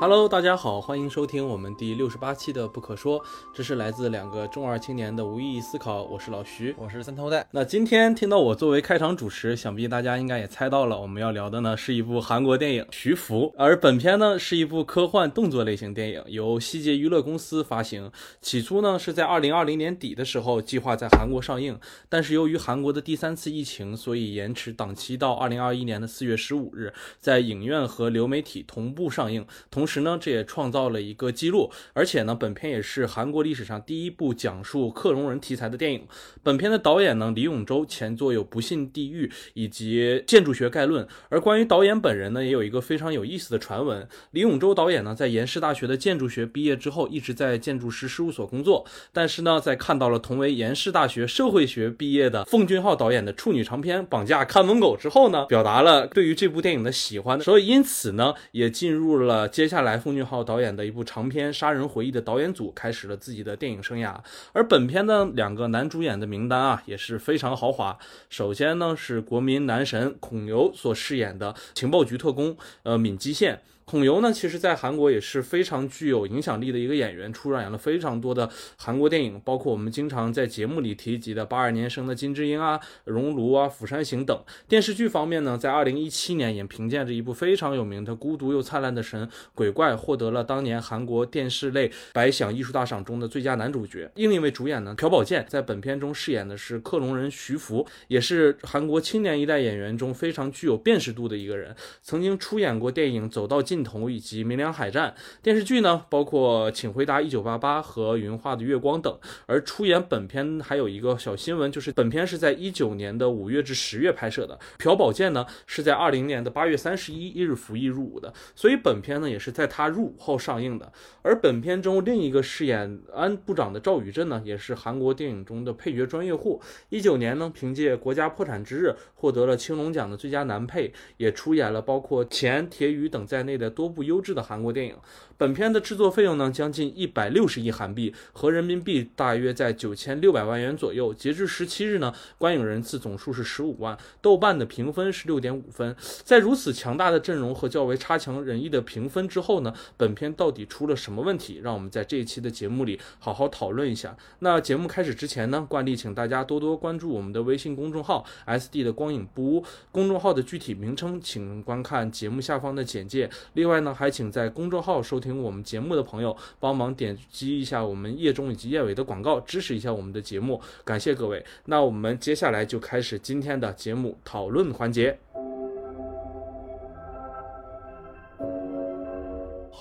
Hello，大家好，欢迎收听我们第六十八期的《不可说》，这是来自两个中二青年的无意义思考。我是老徐，我是三头带。那今天听到我作为开场主持，想必大家应该也猜到了，我们要聊的呢是一部韩国电影《徐福》，而本片呢是一部科幻动作类型电影，由西捷娱乐公司发行。起初呢是在二零二零年底的时候计划在韩国上映，但是由于韩国的第三次疫情，所以延迟档期到二零二一年的四月十五日，在影院和流媒体同步上映。同时时呢，这也创造了一个记录，而且呢，本片也是韩国历史上第一部讲述克隆人题材的电影。本片的导演呢，李永洲，前作有《不信地狱》以及《建筑学概论》。而关于导演本人呢，也有一个非常有意思的传闻：李永洲导演呢，在延世大学的建筑学毕业之后，一直在建筑师事务所工作。但是呢，在看到了同为延世大学社会学毕业的奉俊昊导演的处女长片《绑架看门狗》之后呢，表达了对于这部电影的喜欢，所以因此呢，也进入了接下下来奉俊昊导演的一部长篇《杀人回忆》的导演组，开始了自己的电影生涯。而本片的两个男主演的名单啊，也是非常豪华。首先呢，是国民男神孔刘所饰演的情报局特工，呃，闵基宪。孔刘呢，其实在韩国也是非常具有影响力的一个演员，出演了非常多的韩国电影，包括我们经常在节目里提及的八二年生的金智英啊、熔炉啊、釜山行等。电视剧方面呢，在二零一七年也凭借着一部非常有名的《孤独又灿烂的神》鬼怪，获得了当年韩国电视类百想艺术大赏中的最佳男主角。另一位主演呢，朴宝剑在本片中饰演的是克隆人徐福，也是韩国青年一代演员中非常具有辨识度的一个人，曾经出演过电影《走到今尽头》以及《明良海战》电视剧呢，包括《请回答一九八八》和《云画的月光》等。而出演本片还有一个小新闻，就是本片是在一九年的五月至十月拍摄的。朴宝剑呢是在二零年的八月三十一一日服役入伍的，所以本片呢也是在他入伍后上映的。而本片中另一个饰演安部长的赵宇镇呢，也是韩国电影中的配角专业户。一九年呢，凭借《国家破产之日》获得了青龙奖的最佳男配，也出演了包括《钱铁宇》等在内的多部。优质的韩国电影，本片的制作费用呢将近一百六十亿韩币，合人民币大约在九千六百万元左右。截至十七日呢，观影人次总数是十五万，豆瓣的评分是六点五分。在如此强大的阵容和较为差强人意的评分之后呢，本片到底出了什么问题？让我们在这一期的节目里好好讨论一下。那节目开始之前呢，惯例请大家多多关注我们的微信公众号 “SD 的光影不污”，公众号的具体名称请观看节目下方的简介。另外呢。还请在公众号收听我们节目的朋友帮忙点击一下我们叶中以及叶尾的广告，支持一下我们的节目，感谢各位。那我们接下来就开始今天的节目讨论环节。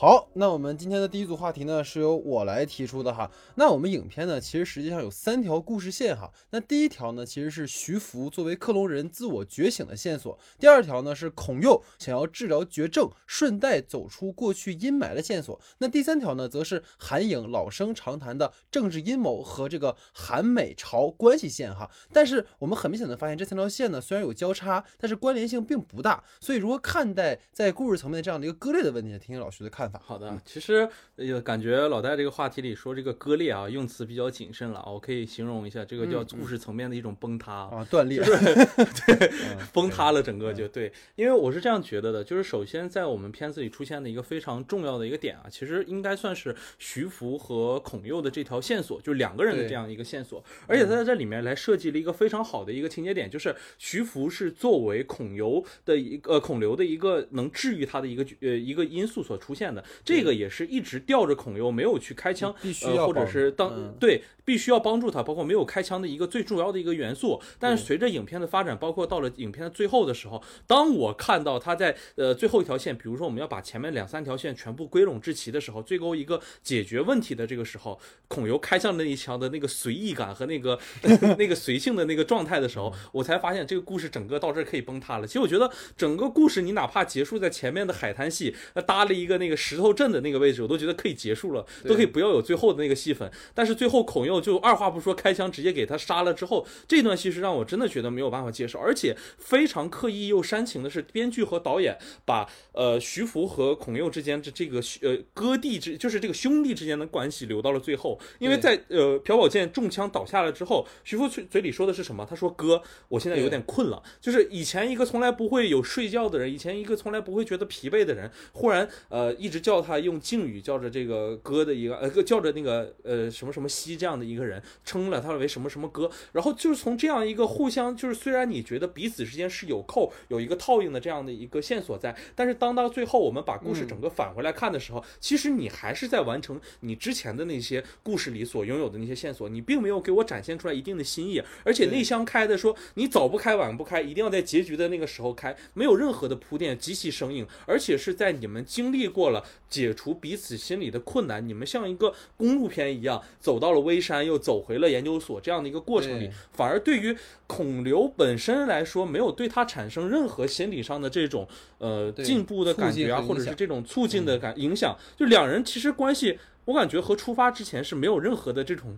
好，那我们今天的第一组话题呢，是由我来提出的哈。那我们影片呢，其实实际上有三条故事线哈。那第一条呢，其实是徐福作为克隆人自我觉醒的线索；第二条呢，是孔佑想要治疗绝症，顺带走出过去阴霾的线索；那第三条呢，则是韩影老生常谈的政治阴谋和这个韩美朝关系线哈。但是我们很明显的发现，这三条线呢，虽然有交叉，但是关联性并不大。所以如何看待在故事层面这样的一个割裂的问题？听听老徐的看法。好的，其实呃，感觉老戴这个话题里说这个割裂啊，用词比较谨慎了啊。我可以形容一下，这个叫故事层面的一种崩塌啊，断裂，对，崩塌了整个就对。因为我是这样觉得的，就是首先在我们片子里出现的一个非常重要的一个点啊，其实应该算是徐福和孔佑的这条线索，就两个人的这样一个线索。而且他在这里面来设计了一个非常好的一个情节点，就是徐福是作为孔刘的一个孔刘的一个能治愈他的一个呃一个因素所出现的。这个也是一直吊着孔佑没有去开枪，必须要或者是当对必须要帮助他，包括没有开枪的一个最重要的一个元素。但是随着影片的发展，包括到了影片的最后的时候，当我看到他在呃最后一条线，比如说我们要把前面两三条线全部归拢至齐的时候，最后一个解决问题的这个时候，孔佑开枪那一枪的那个随意感和那个 那个随性的那个状态的时候，我才发现这个故事整个到这可以崩塌了。其实我觉得整个故事你哪怕结束在前面的海滩戏，那搭了一个那个石头。头阵的那个位置，我都觉得可以结束了，都可以不要有最后的那个戏份。但是最后孔佑就二话不说开枪直接给他杀了之后，这段戏是让我真的觉得没有办法接受，而且非常刻意又煽情的是，编剧和导演把呃徐福和孔佑之间这这个呃哥弟之就是这个兄弟之间的关系留到了最后，因为在呃朴宝剑中枪倒下了之后，徐福嘴嘴里说的是什么？他说哥，我现在有点困了。就是以前一个从来不会有睡觉的人，以前一个从来不会觉得疲惫的人，忽然呃一直。叫他用敬语叫着这个哥的一个呃叫着那个呃什么什么西这样的一个人，称了他为什么什么哥，然后就是从这样一个互相就是虽然你觉得彼此之间是有扣有一个套应的这样的一个线索在，但是当到最后我们把故事整个返回来看的时候，其实你还是在完成你之前的那些故事里所拥有的那些线索，你并没有给我展现出来一定的新意，而且内箱开的说你早不开晚不开，一定要在结局的那个时候开，没有任何的铺垫，极其生硬，而且是在你们经历过了解除彼此心里的困难，你们像一个公路片一样走到了微山，又走回了研究所这样的一个过程里，反而对于孔刘本身来说，没有对他产生任何心理上的这种呃进步的感觉啊，或者是这种促进的感影响，就两人其实关系。我感觉和出发之前是没有任何的这种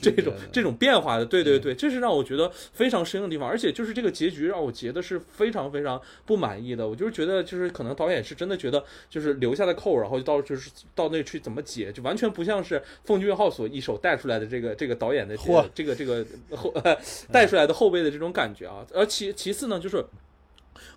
这种这种变化的，对对对，这是让我觉得非常生硬的地方，而且就是这个结局让我觉得是非常非常不满意的。我就是觉得，就是可能导演是真的觉得，就是留下的扣，然后到就是到那去怎么解，就完全不像是奉俊昊所一手带出来的这个这个导演的这个这个这个后带出来的后辈的这种感觉啊。而其其次呢，就是。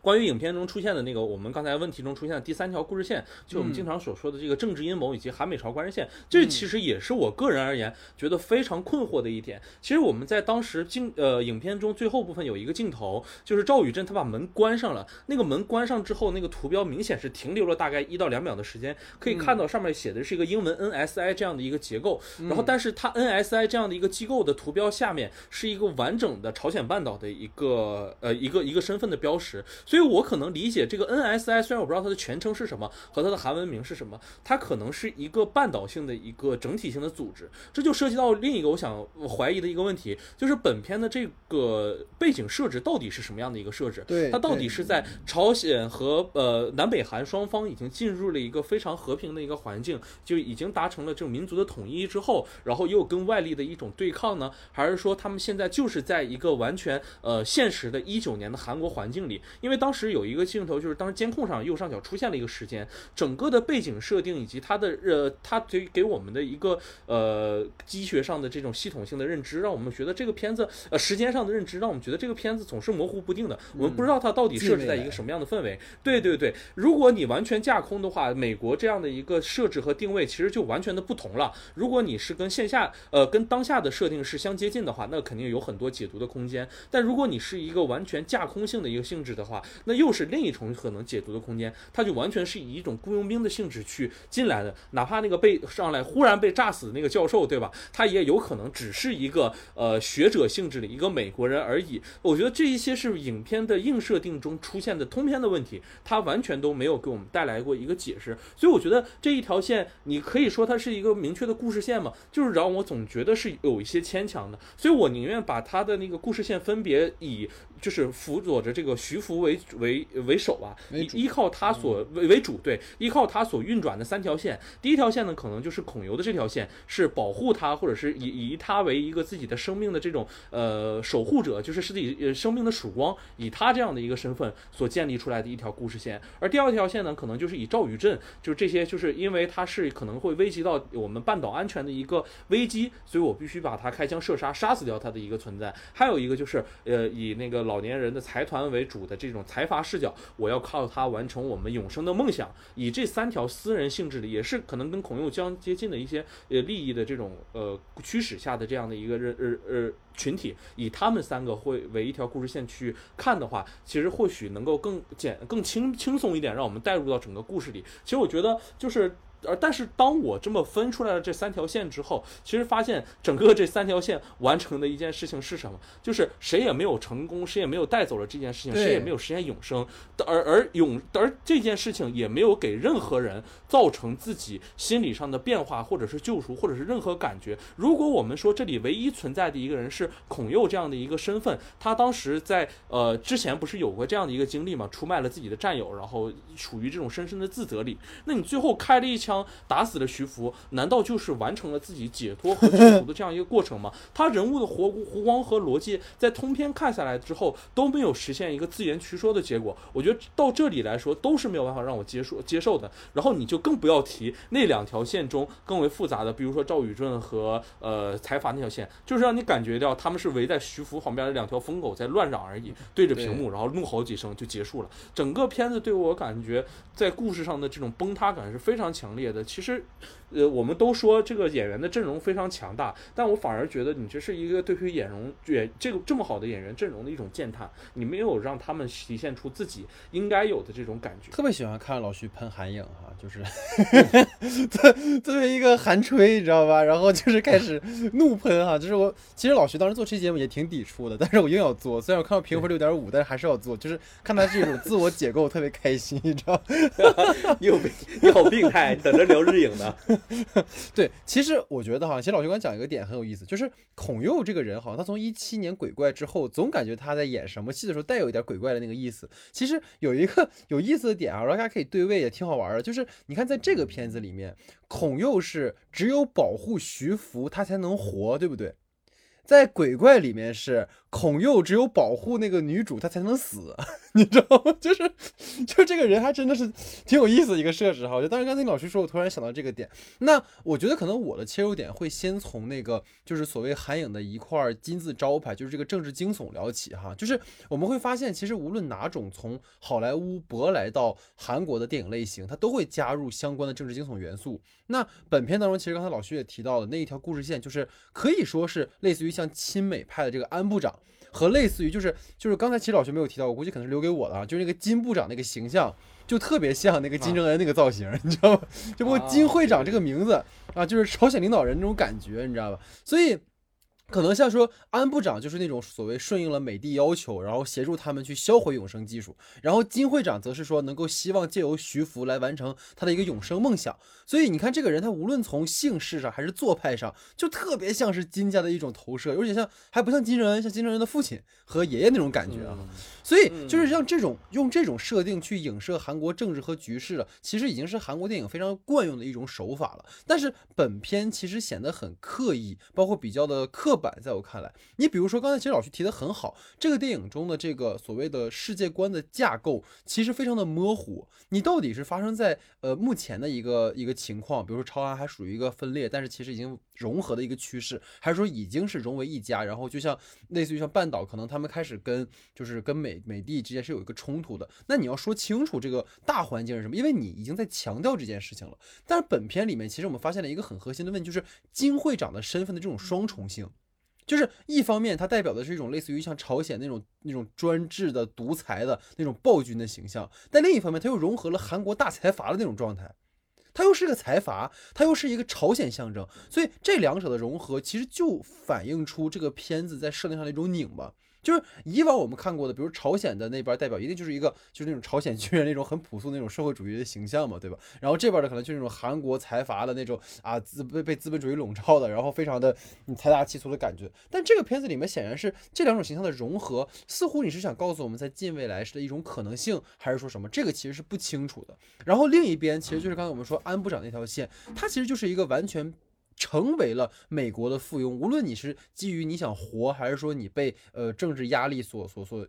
关于影片中出现的那个，我们刚才问题中出现的第三条故事线，就我们嗯经常所说的这个政治阴谋以及韩美朝关系线，这其实也是我个人而言觉得非常困惑的一点。其实我们在当时镜呃影片中最后部分有一个镜头，就是赵宇镇他把门关上了，那个门关上之后，那个图标明显是停留了大概一到两秒的时间，可以看到上面写的是一个英文 NSI 这样的一个结构，然后但是它 NSI 这样的一个机构的图标下面是一个完整的朝鲜半岛的一个呃一个一个身份的标识，所以我可能理解这个 NSI，虽然我不知道它的全称是什么和它的韩文名是什么，它可能是一个半岛性的一个整体性的组织，这就涉及到另一个我想怀疑的一个问题，就是本片的这个背景设置到底是什么样的一个设置？对它到底是在朝鲜和呃南北韩双方已经进入了一个非常和平的一个环境，就已经达成了这种民族的统一之后，然后又跟外力的一种对抗呢？还是说他们现在就是在一个完全呃现实的一九年的韩国环境里？因为当时有一个镜头，就是当时监控上右上角出现了一个时间，整个的背景设定以及它的呃它给给我们的一个呃机学上的这种系统性的认知，让我们觉得这个片子呃时间上的认知，让我们觉得这个片子总是模糊不定的，我们不知道它到底设置在一个什么样的氛围。对对对，如果你完全架空的话，美国这样的一个设置和定位其实就完全的不同了。如果你是跟线下呃跟当下的设定是相接近的话，那肯定有很多解读的空间。但如果你是一个完全架空性的一个性质的话，那又是另一重可能解读的空间。它就完全是以一种雇佣兵的性质去进来的，哪怕那个被上来忽然被炸死的那个教授，对吧？他也有可能只是一个呃学者性质的一个美国人而已。我觉得这一些是影片的硬设定中出现的通篇的问题，它完全都没有给我们带来过一个解释。所以我觉得这一条线，你可以说它是一个明确的故事线嘛，就是让我总觉得是有一些牵强的。所以我宁愿把它的那个故事线分别以就是辅佐着这个徐福为为为首吧，依依靠他所为为主，对，依靠他所运转的三条线。第一条线呢，可能就是孔游的这条线，是保护他，或者是以以他为一个自己的生命的这种呃守护者，就是是自己呃生命的曙光，以他这样的一个身份所建立出来的一条故事线。而第二条线呢，可能就是以赵宇镇，就是这些，就是因为他是可能会危及到我们半岛安全的一个危机，所以我必须把他开枪射杀，杀死掉他的一个存在。还有一个就是呃以那个老年人的财团为主的这种财阀视角，我要靠他完成我们永生的梦想。以这三条私人性质的，也是可能跟孔佑将接近的一些呃利益的这种呃驱使下的这样的一个人呃呃群体，以他们三个会为一条故事线去看的话，其实或许能够更简更轻轻松一点，让我们带入到整个故事里。其实我觉得就是。呃，但是当我这么分出来了这三条线之后，其实发现整个这三条线完成的一件事情是什么？就是谁也没有成功，谁也没有带走了这件事情，谁也没有实现永生，而而永而这件事情也没有给任何人造成自己心理上的变化，或者是救赎，或者是任何感觉。如果我们说这里唯一存在的一个人是孔佑这样的一个身份，他当时在呃之前不是有过这样的一个经历嘛，出卖了自己的战友，然后处于这种深深的自责里。那你最后开了一枪。枪打死了徐福，难道就是完成了自己解脱和救赎的这样一个过程吗？他人物的活弧光和逻辑在通篇看下来之后都没有实现一个自圆其说的结果，我觉得到这里来说都是没有办法让我接受接受的。然后你就更不要提那两条线中更为复杂的，比如说赵宇正和呃财阀那条线，就是让你感觉到他们是围在徐福旁边的两条疯狗在乱嚷而已，对着屏幕然后怒吼几声就结束了。整个片子对我感觉在故事上的这种崩塌感是非常强烈其实。呃，我们都说这个演员的阵容非常强大，但我反而觉得你这是一个对于演容演这个这么好的演员阵容的一种践踏，你没有让他们体现出自己应该有的这种感觉。特别喜欢看老徐喷韩影哈，就是作为一个韩吹，你知道吧？然后就是开始怒喷哈，就是我其实老徐当时做这期节目也挺抵触的，但是我硬要做，虽然我看到评分六点五，但是还是要做，就是看他这种自我解构特别开心，你知道？你有病，你好病态，等着聊日影呢。对，其实我觉得哈，其实老徐刚讲一个点很有意思，就是孔佑这个人好像他从一七年鬼怪之后，总感觉他在演什么戏的时候带有一点鬼怪的那个意思。其实有一个有意思的点啊，大家可以对位，也挺好玩的。就是你看在这个片子里面，孔佑是只有保护徐福他才能活，对不对？在鬼怪里面是。孔佑只有保护那个女主，他才能死，你知道吗？就是，就这个人还真的是挺有意思的一个设置哈。我觉得当时刚才老师说，我突然想到这个点。那我觉得可能我的切入点会先从那个就是所谓韩影的一块金字招牌，就是这个政治惊悚聊起哈。就是我们会发现，其实无论哪种从好莱坞舶来到韩国的电影类型，它都会加入相关的政治惊悚元素。那本片当中，其实刚才老徐也提到了那一条故事线，就是可以说是类似于像亲美派的这个安部长。和类似于就是就是刚才其实老师没有提到，我估计可能是留给我的啊，就是那个金部长那个形象就特别像那个金正恩那个造型，你知道吗？就不过金会长这个名字啊，就是朝鲜领导人那种感觉，你知道吧？所以。可能像说安部长就是那种所谓顺应了美帝要求，然后协助他们去销毁永生技术，然后金会长则是说能够希望借由徐福来完成他的一个永生梦想。所以你看这个人，他无论从姓氏上还是做派上，就特别像是金家的一种投射，有点像还不像金正恩，像金正恩的父亲和爷爷那种感觉啊。所以就是像这种用这种设定去影射韩国政治和局势的，其实已经是韩国电影非常惯用的一种手法了。但是本片其实显得很刻意，包括比较的刻在我看来，你比如说刚才其实老徐提的很好，这个电影中的这个所谓的世界观的架构其实非常的模糊，你到底是发生在呃目前的一个一个情况，比如说朝韩还属于一个分裂，但是其实已经融合的一个趋势，还是说已经是融为一家，然后就像类似于像半岛，可能他们开始跟就是跟美。美帝之间是有一个冲突的，那你要说清楚这个大环境是什么，因为你已经在强调这件事情了。但是本片里面，其实我们发现了一个很核心的问题，就是金会长的身份的这种双重性，就是一方面它代表的是一种类似于像朝鲜那种那种专制的独裁的那种暴君的形象，但另一方面，它又融合了韩国大财阀的那种状态，它又是个财阀，它又是一个朝鲜象征，所以这两者的融合，其实就反映出这个片子在设定上的一种拧巴。就是以往我们看过的，比如朝鲜的那边代表，一定就是一个就是那种朝鲜军人那种很朴素那种社会主义的形象嘛，对吧？然后这边的可能就是那种韩国财阀的那种啊资被被资本主义笼罩的，然后非常的你财大气粗的感觉。但这个片子里面显然是这两种形象的融合，似乎你是想告诉我们在近未来是的一种可能性，还是说什么？这个其实是不清楚的。然后另一边其实就是刚才我们说安部长那条线，它其实就是一个完全。成为了美国的附庸，无论你是基于你想活，还是说你被呃政治压力所所所。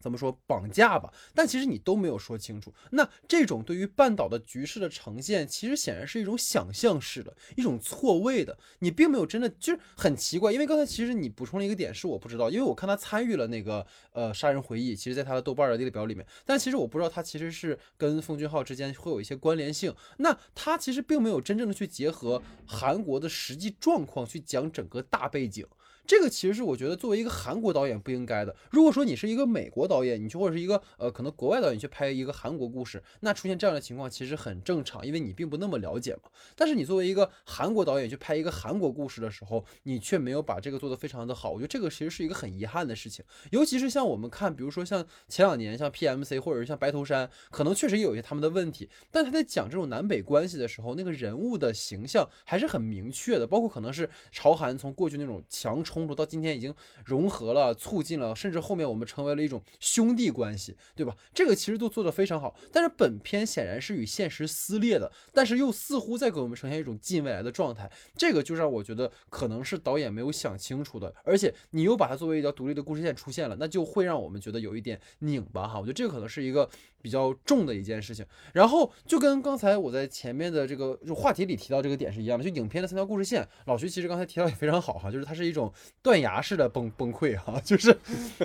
怎么说绑架吧？但其实你都没有说清楚。那这种对于半岛的局势的呈现，其实显然是一种想象式的一种错位的。你并没有真的就是很奇怪。因为刚才其实你补充了一个点是我不知道，因为我看他参与了那个呃杀人回忆，其实在他的豆瓣的列表里面，但其实我不知道他其实是跟奉俊昊之间会有一些关联性。那他其实并没有真正的去结合韩国的实际状况去讲整个大背景。这个其实是我觉得作为一个韩国导演不应该的。如果说你是一个美国导演，你去或者是一个呃可能国外导演去拍一个韩国故事，那出现这样的情况其实很正常，因为你并不那么了解嘛。但是你作为一个韩国导演去拍一个韩国故事的时候，你却没有把这个做得非常的好，我觉得这个其实是一个很遗憾的事情。尤其是像我们看，比如说像前两年像 PMC 或者是像白头山，可能确实也有一些他们的问题，但他在讲这种南北关系的时候，那个人物的形象还是很明确的，包括可能是朝韩从过去那种强冲。冲突，到今天已经融合了、促进了，甚至后面我们成为了一种兄弟关系，对吧？这个其实都做得非常好。但是本片显然是与现实撕裂的，但是又似乎在给我们呈现一种近未来的状态，这个就让我觉得可能是导演没有想清楚的，而且你又把它作为一条独立的故事线出现了，那就会让我们觉得有一点拧巴哈。我觉得这个可能是一个比较重的一件事情。然后就跟刚才我在前面的这个就话题里提到这个点是一样的，就影片的三条故事线，老徐其实刚才提到也非常好哈，就是它是一种断崖式的崩崩溃哈，就是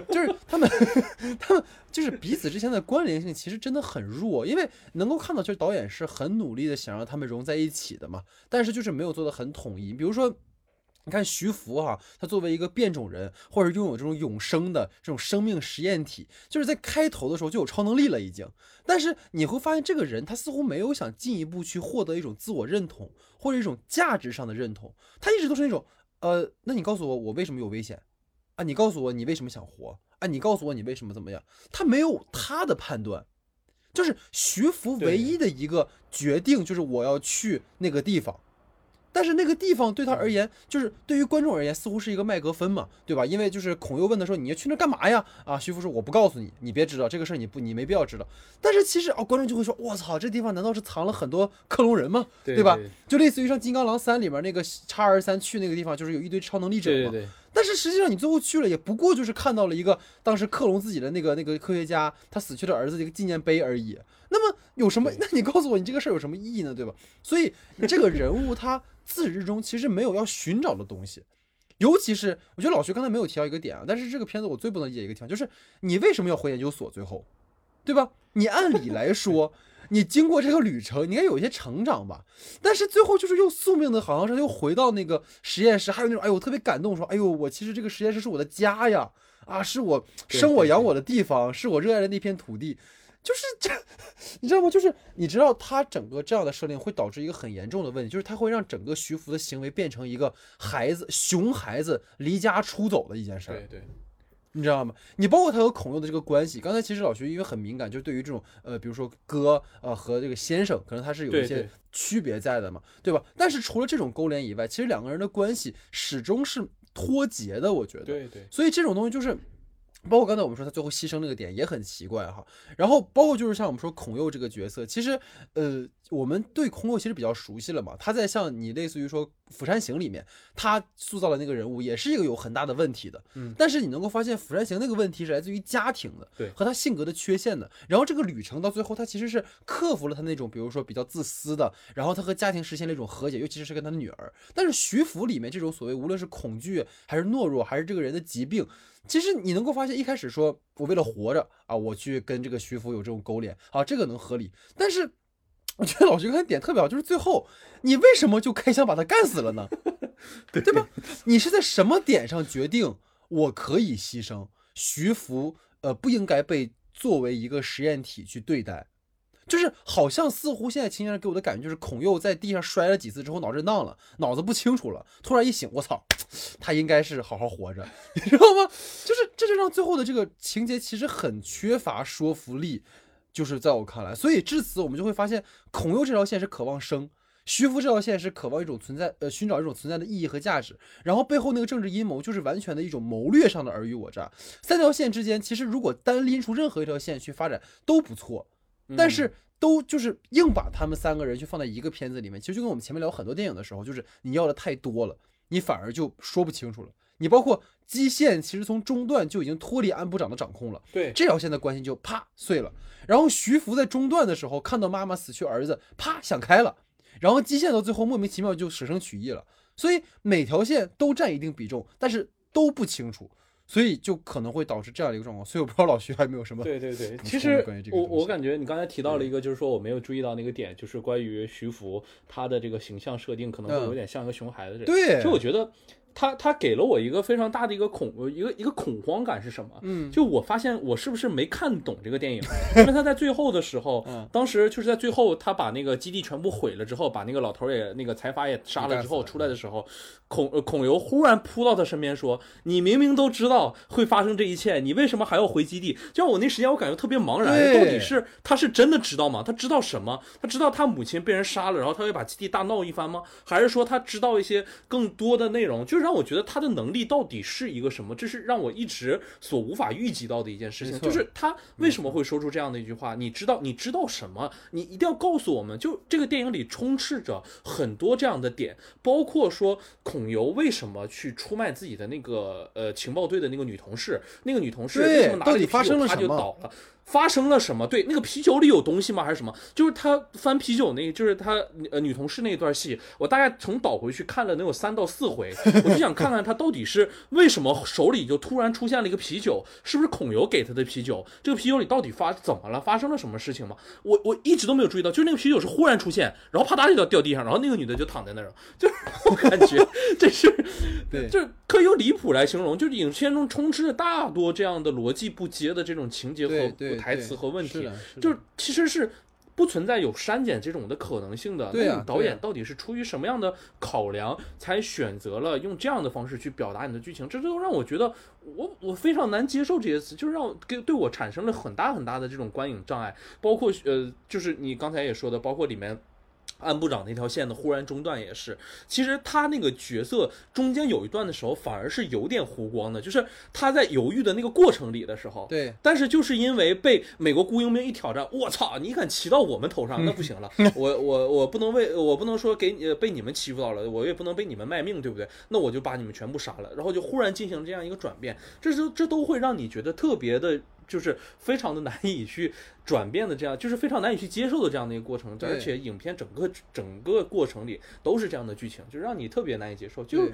就是他们 他们就是彼此之间的关联性其实真的很弱，因为能够看到就是导演是很努力的想让他们融在一起的嘛，但是就是没有做的很统一，比如说。你看徐福哈，他作为一个变种人，或者拥有这种永生的这种生命实验体，就是在开头的时候就有超能力了已经。但是你会发现，这个人他似乎没有想进一步去获得一种自我认同，或者一种价值上的认同。他一直都是那种，呃，那你告诉我我为什么有危险啊？你告诉我你为什么想活啊？你告诉我你为什么怎么样？他没有他的判断，就是徐福唯一的一个决定就是我要去那个地方。但是那个地方对他而言，就是对于观众而言，似乎是一个麦格芬嘛，对吧？因为就是孔佑问他说：“你要去那干嘛呀？”啊，徐福说：“我不告诉你，你别知道这个事儿，你不，你没必要知道。”但是其实啊，观众就会说：“我操，这地方难道是藏了很多克隆人吗？对吧？就类似于像《金刚狼三》里面那个叉二三去那个地方，就是有一堆超能力者嘛。对对。但是实际上你最后去了，也不过就是看到了一个当时克隆自己的那个那个科学家他死去的儿子的一个纪念碑而已。那么有什么？那你告诉我，你这个事儿有什么意义呢？对吧？所以这个人物他。自始至终其实没有要寻找的东西，尤其是我觉得老徐刚才没有提到一个点啊，但是这个片子我最不能理解一个地方就是你为什么要回研究所？最后，对吧？你按理来说，你经过这个旅程，你应该有一些成长吧？但是最后就是又宿命的，好像是又回到那个实验室，还有那种哎呦特别感动，说哎呦我其实这个实验室是我的家呀，啊是我生我养我的地方，是我热爱的那片土地。就是这，你知道吗？就是你知道，他整个这样的设定会导致一个很严重的问题，就是他会让整个徐福的行为变成一个孩子、熊孩子离家出走的一件事。对对，你知道吗？你包括他和孔佑的这个关系，刚才其实老徐因为很敏感，就是对于这种呃，比如说哥呃和这个先生，可能他是有一些区别在的嘛，对吧？但是除了这种勾连以外，其实两个人的关系始终是脱节的，我觉得。对对。所以这种东西就是。包括刚才我们说他最后牺牲那个点也很奇怪哈，然后包括就是像我们说孔佑这个角色，其实呃我们对孔佑其实比较熟悉了嘛，他在像你类似于说《釜山行》里面，他塑造的那个人物也是一个有很大的问题的，嗯，但是你能够发现《釜山行》那个问题是来自于家庭的，对，和他性格的缺陷的，然后这个旅程到最后他其实是克服了他那种比如说比较自私的，然后他和家庭实现了一种和解，尤其是跟他的女儿，但是徐福里面这种所谓无论是恐惧还是懦弱还是这个人的疾病。其实你能够发现，一开始说我为了活着啊，我去跟这个徐福有这种勾连，啊，这个能合理。但是我觉得老徐刚才点特别好，就是最后你为什么就开枪把他干死了呢？对对吧？你是在什么点上决定我可以牺牲徐福？呃，不应该被作为一个实验体去对待。就是好像似乎现在秦先生给我的感觉就是孔佑在地上摔了几次之后脑震荡了，脑子不清楚了，突然一醒，我操，他应该是好好活着，你知道吗？就是这就让最后的这个情节其实很缺乏说服力，就是在我看来，所以至此我们就会发现孔佑这条线是渴望生，徐福这条线是渴望一种存在，呃，寻找一种存在的意义和价值，然后背后那个政治阴谋就是完全的一种谋略上的尔虞我诈，三条线之间其实如果单拎出任何一条线去发展都不错。但是都就是硬把他们三个人去放在一个片子里面，其实就跟我们前面聊很多电影的时候，就是你要的太多了，你反而就说不清楚了。你包括基线，其实从中段就已经脱离安部长的掌控了，对这条线的关系就啪碎了。然后徐福在中段的时候看到妈妈死去儿子，啪想开了。然后基线到最后莫名其妙就舍生取义了。所以每条线都占一定比重，但是都不清楚。所以就可能会导致这样的一个状况，所以我不知道老徐还有没有什么对对对，其实我我感觉你刚才提到了一个，就是说我没有注意到那个点，就是关于徐福他的这个形象设定可能会有点像一个熊孩子。对，其实我觉得。他他给了我一个非常大的一个恐一个一个恐慌感是什么？嗯，就我发现我是不是没看懂这个电影？因为他在最后的时候，当时就是在最后他把那个基地全部毁了之后，把那个老头也那个财阀也杀了之后出来的时候，孔孔游忽然扑到他身边说：“你明明都知道会发生这一切，你为什么还要回基地？”就我那时间我感觉特别茫然，到底是他是真的知道吗？他知道什么？他知道他母亲被人杀了，然后他会把基地大闹一番吗？还是说他知道一些更多的内容？就是。让我觉得他的能力到底是一个什么，这是让我一直所无法预计到的一件事情。就是他为什么会说出这样的一句话？你知道，你知道什么？你一定要告诉我们。就这个电影里充斥着很多这样的点，包括说孔游为什么去出卖自己的那个呃情报队的那个女同事，那个女同事为什么拿了到底发一个啤酒他生了什么就倒了？发生了什么？对，那个啤酒里有东西吗？还是什么？就是他翻啤酒那，就是他呃女同事那一段戏，我大概从倒回去看了能有三到四回，我就想看看他到底是为什么手里就突然出现了一个啤酒，是不是孔游给他的啤酒？这个啤酒里到底发怎么了？发生了什么事情吗？我我一直都没有注意到，就是那个啤酒是忽然出现，然后啪嗒就掉掉地上，然后那个女的就躺在那儿，就是我感觉 这是对就是可以用离谱来形容，就是影片中充斥着大多这样的逻辑不接的这种情节和对对台词和问题，就是其实是不存在有删减这种的可能性的。那你导演到底是出于什么样的考量，才选择了用这样的方式去表达你的剧情？这都让我觉得我我非常难接受这些词，就是让我给对我产生了很大很大的这种观影障碍。包括呃，就是你刚才也说的，包括里面。安部长那条线的忽然中断也是，其实他那个角色中间有一段的时候反而是有点弧光的，就是他在犹豫的那个过程里的时候，对但是就是因为被美国雇佣兵一挑战，我操，你敢骑到我们头上，那不行了，我我我不能为我不能说给你呃被你们欺负到了，我也不能被你们卖命，对不对？那我就把你们全部杀了，然后就忽然进行这样一个转变，这是这都会让你觉得特别的。就是非常的难以去转变的，这样就是非常难以去接受的这样的一个过程，而且影片整个整个过程里都是这样的剧情，就让你特别难以接受。就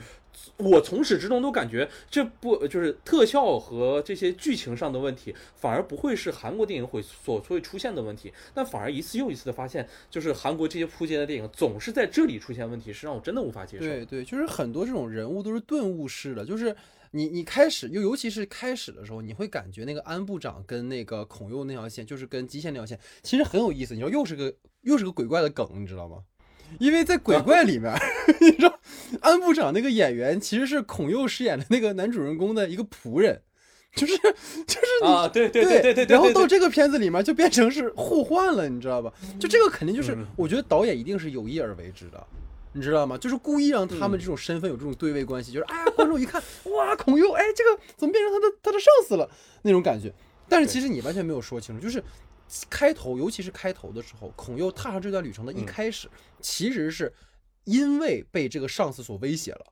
我从始至终都感觉这不就是特效和这些剧情上的问题，反而不会是韩国电影会所会出现的问题，但反而一次又一次的发现，就是韩国这些扑街的电影总是在这里出现问题，是让我真的无法接受。对对，就是很多这种人物都是顿悟式的，就是你你开始又尤其是开始的时候，你会感觉那个安部长跟那个孔佑那条线，就是跟极限那条线，其实很有意思。你说又是个又是个鬼怪的梗，你知道吗？因为在鬼怪里面，你知道安部长那个演员其实是孔佑饰演的那个男主人公的一个仆人，就是就是你啊，对对对对对对，然后到这个片子里面就变成是互换了，你知道吧？就这个肯定就是嗯，我觉得导演一定是有意而为之的，你知道吗？就是故意让他们嗯这种身份有这种对位关系，就是哎呀，观众一看，哇，孔佑，哎，这个怎么变成他的他的上司了那种感觉。但是其实你完全没有说清楚，就是开头，尤其是开头的时候，孔佑踏上这段旅程的一嗯开始，其实是因为被这个上司所威胁了。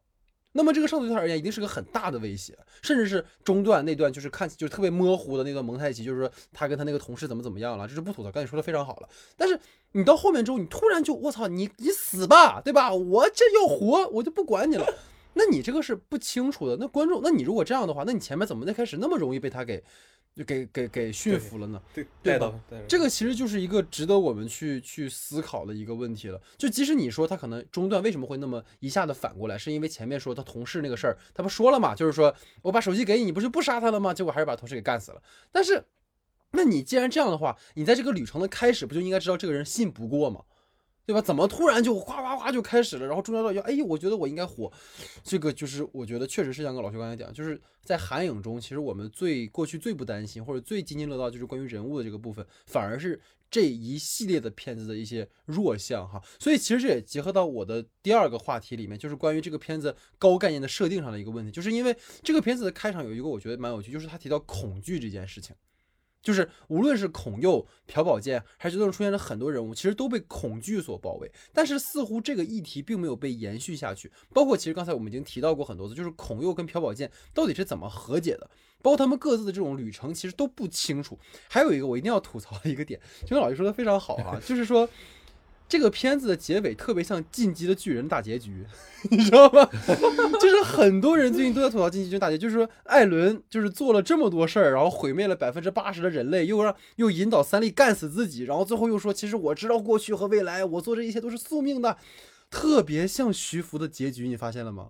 那么这个上司对他而言一定是个很大的威胁，甚至是中段那段就是看起就是特别模糊的那段蒙太奇，就是说他跟他那个同事怎么怎么样了，这是不吐槽，刚才你说的非常好了。但是你到后面之后，你突然就我操，你你死吧，对吧？我这要活，我就不管你了。那你这个是不清楚的。那观众，那你如果这样的话，那你前面怎么那开始那么容易被他给就给给给驯服了呢？对对吧这个其实就是一个值得我们去去思考的一个问题了。就即使你说他可能中段为什么会那么一下子反过来，是因为前面说他同事那个事儿，他不说了嘛，就是说我把手机给你，你不是不杀他了吗？结果还是把同事给干死了。但是，那你既然这样的话，你在这个旅程的开始不就应该知道这个人信不过吗？对吧？怎么突然就哗哗哗就开始了？然后中间到要，哎，我觉得我应该火，这个就是我觉得确实是像个老徐刚才讲，就是在寒影中，其实我们最过去最不担心或者最津津乐道就是关于人物的这个部分，反而是这一系列的片子的一些弱项哈。所以其实这也结合到我的第二个话题里面，就是关于这个片子高概念的设定上的一个问题，就是因为这个片子的开场有一个我觉得蛮有趣，就是他提到恐惧这件事情。就是无论是孔佑、朴宝剑，还是最后出现了很多人物，其实都被恐惧所包围。但是似乎这个议题并没有被延续下去。包括其实刚才我们已经提到过很多次，就是孔佑跟朴宝剑到底是怎么和解的，包括他们各自的这种旅程，其实都不清楚。还有一个我一定要吐槽的一个点，就跟老师说的非常好啊，就是说。这个片子的结尾特别像《进击的巨人》大结局，你知道吗？就是很多人最近都在吐槽《进击的巨人》大结局，就是说艾伦就是做了这么多事儿，然后毁灭了百分之八十的人类，又让又引导三笠干死自己，然后最后又说其实我知道过去和未来，我做这一切都是宿命的，特别像徐福的结局，你发现了吗？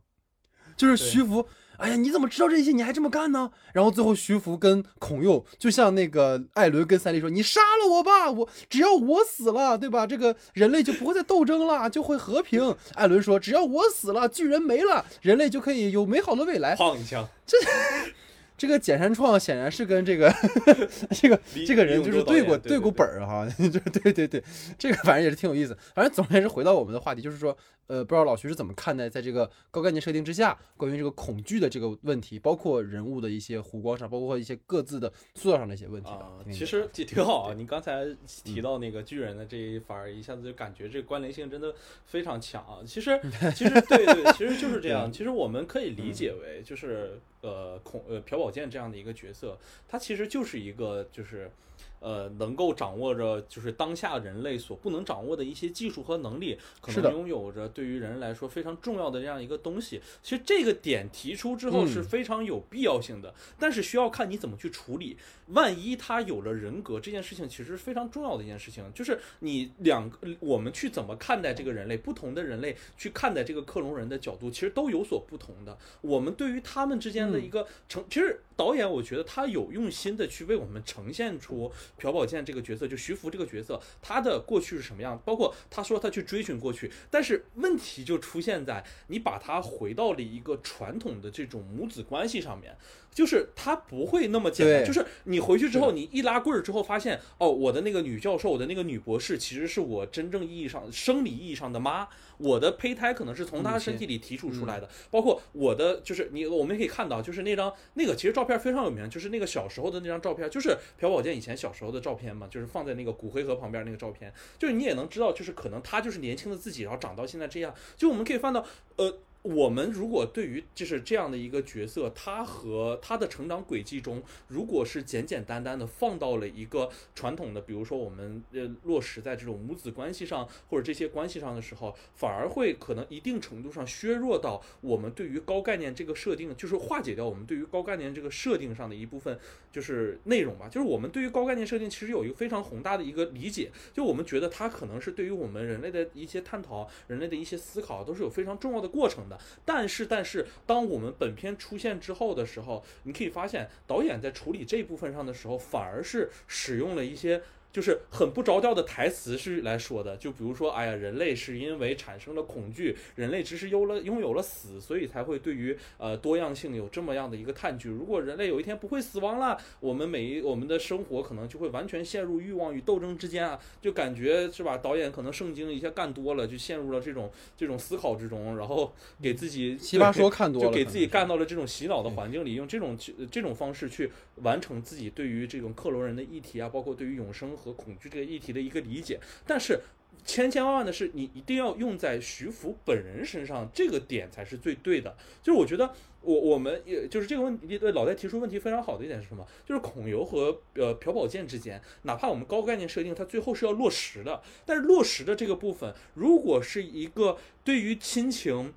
就是徐福，哎呀，你怎么知道这些？你还这么干呢？然后最后徐福跟孔佑，就像那个艾伦跟三笠说：“你杀了我吧，我只要我死了，对吧？这个人类就不会再斗争了，就会和平。”艾伦说：“只要我死了，巨人没了，人类就可以有美好的未来。”砰一枪，这 这个简山创显然是跟这个 这个这个人就是对过对对过本儿哈，就对对对，这个反正也是挺有意思。反正总而言之，回到我们的话题，就是说呃，不知道老徐是怎么看待在这个高概念设定之下，关于这个恐惧的这个问题，包括人物的一些弧光上，包括一些各自的塑造上的一些问题的。啊，其实也挺好啊。你刚才提到那个巨人的这一番儿，一下子就感觉这个关联性真的非常强啊。其实，其实对对，其实就是这样。其实我们可以理解为，就是呃，恐呃朴宝剑这样的一个角色，他其实就是一个就是。呃，能够掌握着就是当下人类所不能掌握的一些技术和能力，可能拥有着对于人来说非常重要的这样一个东西。其实这个点提出之后嗯是非常有必要性的，但是需要看你怎么去处理。万一他有了人格，这件事情其实是非常重要的一件事情，就是你两个我们去怎么看待这个人类，不同的人类去看待这个克隆人的角度，其实都有所不同的。我们对于他们之间的一个呈，其实导演我觉得他有用心的去为我们呈现出朴宝剑这个角色，就徐福这个角色，他的过去是什么样，包括他说他去追寻过去，但是问题就出现在你把他回到了一个传统的这种母子关系上面。就是他不会那么简单，就是你回去之后，你一拉棍儿之后，发现哦，我的那个女教授，我的那个女博士，其实是我真正意义上生理意义上的妈，我的胚胎可能是从她身体里提出出来嗯的，包括我的就是你，我们可以看到，就是那张那个其实照片非常有名，就是那个小时候的那张照片，就是朴宝剑以前小时候的照片嘛，就是放在那个骨灰盒旁边那个照片，就是你也能知道，就是可能他就是年轻的自己，然后长到现在这样，就我们可以看到，呃。我们如果对于就是这样的一个角色，他和他的成长轨迹中，如果是简简单单的放到了一个传统的，比如说我们呃落实在这种母子关系上或者这些关系上的时候，反而会可能一定程度上削弱到我们对于高概念这个设定，就是化解掉我们对于高概念这个设定上的一部分就是内容吧。就是我们对于高概念设定其实有一个非常宏大的一个理解，就我们觉得它可能是对于我们人类的一些探讨、人类的一些思考都是有非常重要的过程但是，但是当我们本片出现之后的时候，你可以发现导演在处理这部分上的时候，反而是使用了一些。就是很不着调的台词是来说的，就比如说，哎呀，人类是因为产生了恐惧，人类只是有了拥有了死，所以才会对于呃多样性有这么样的一个探究。如果人类有一天不会死亡了，我们每一我们的生活可能就会完全陷入欲望与斗争之间啊，就感觉是吧？导演可能圣经一下干多了，就陷入了这种这种思考之中，然后给自己奇葩说看多了，就给自己干到了这种洗脑的环境里，用这种去这种方式去完成自己对于这种克隆人的议题啊，包括对于永生和和恐惧这个议题的一个理解。但是千千万万的是，你一定要用在徐福本人身上，这个点才是最对的。就是我觉得我我们也就是这个问题，对老戴提出问题非常好的一点是什么？就是孔游和呃朴宝剑之间，哪怕我们高概念设定，它最后是要落实的，但是落实的这个部分，如果是一个对于亲情。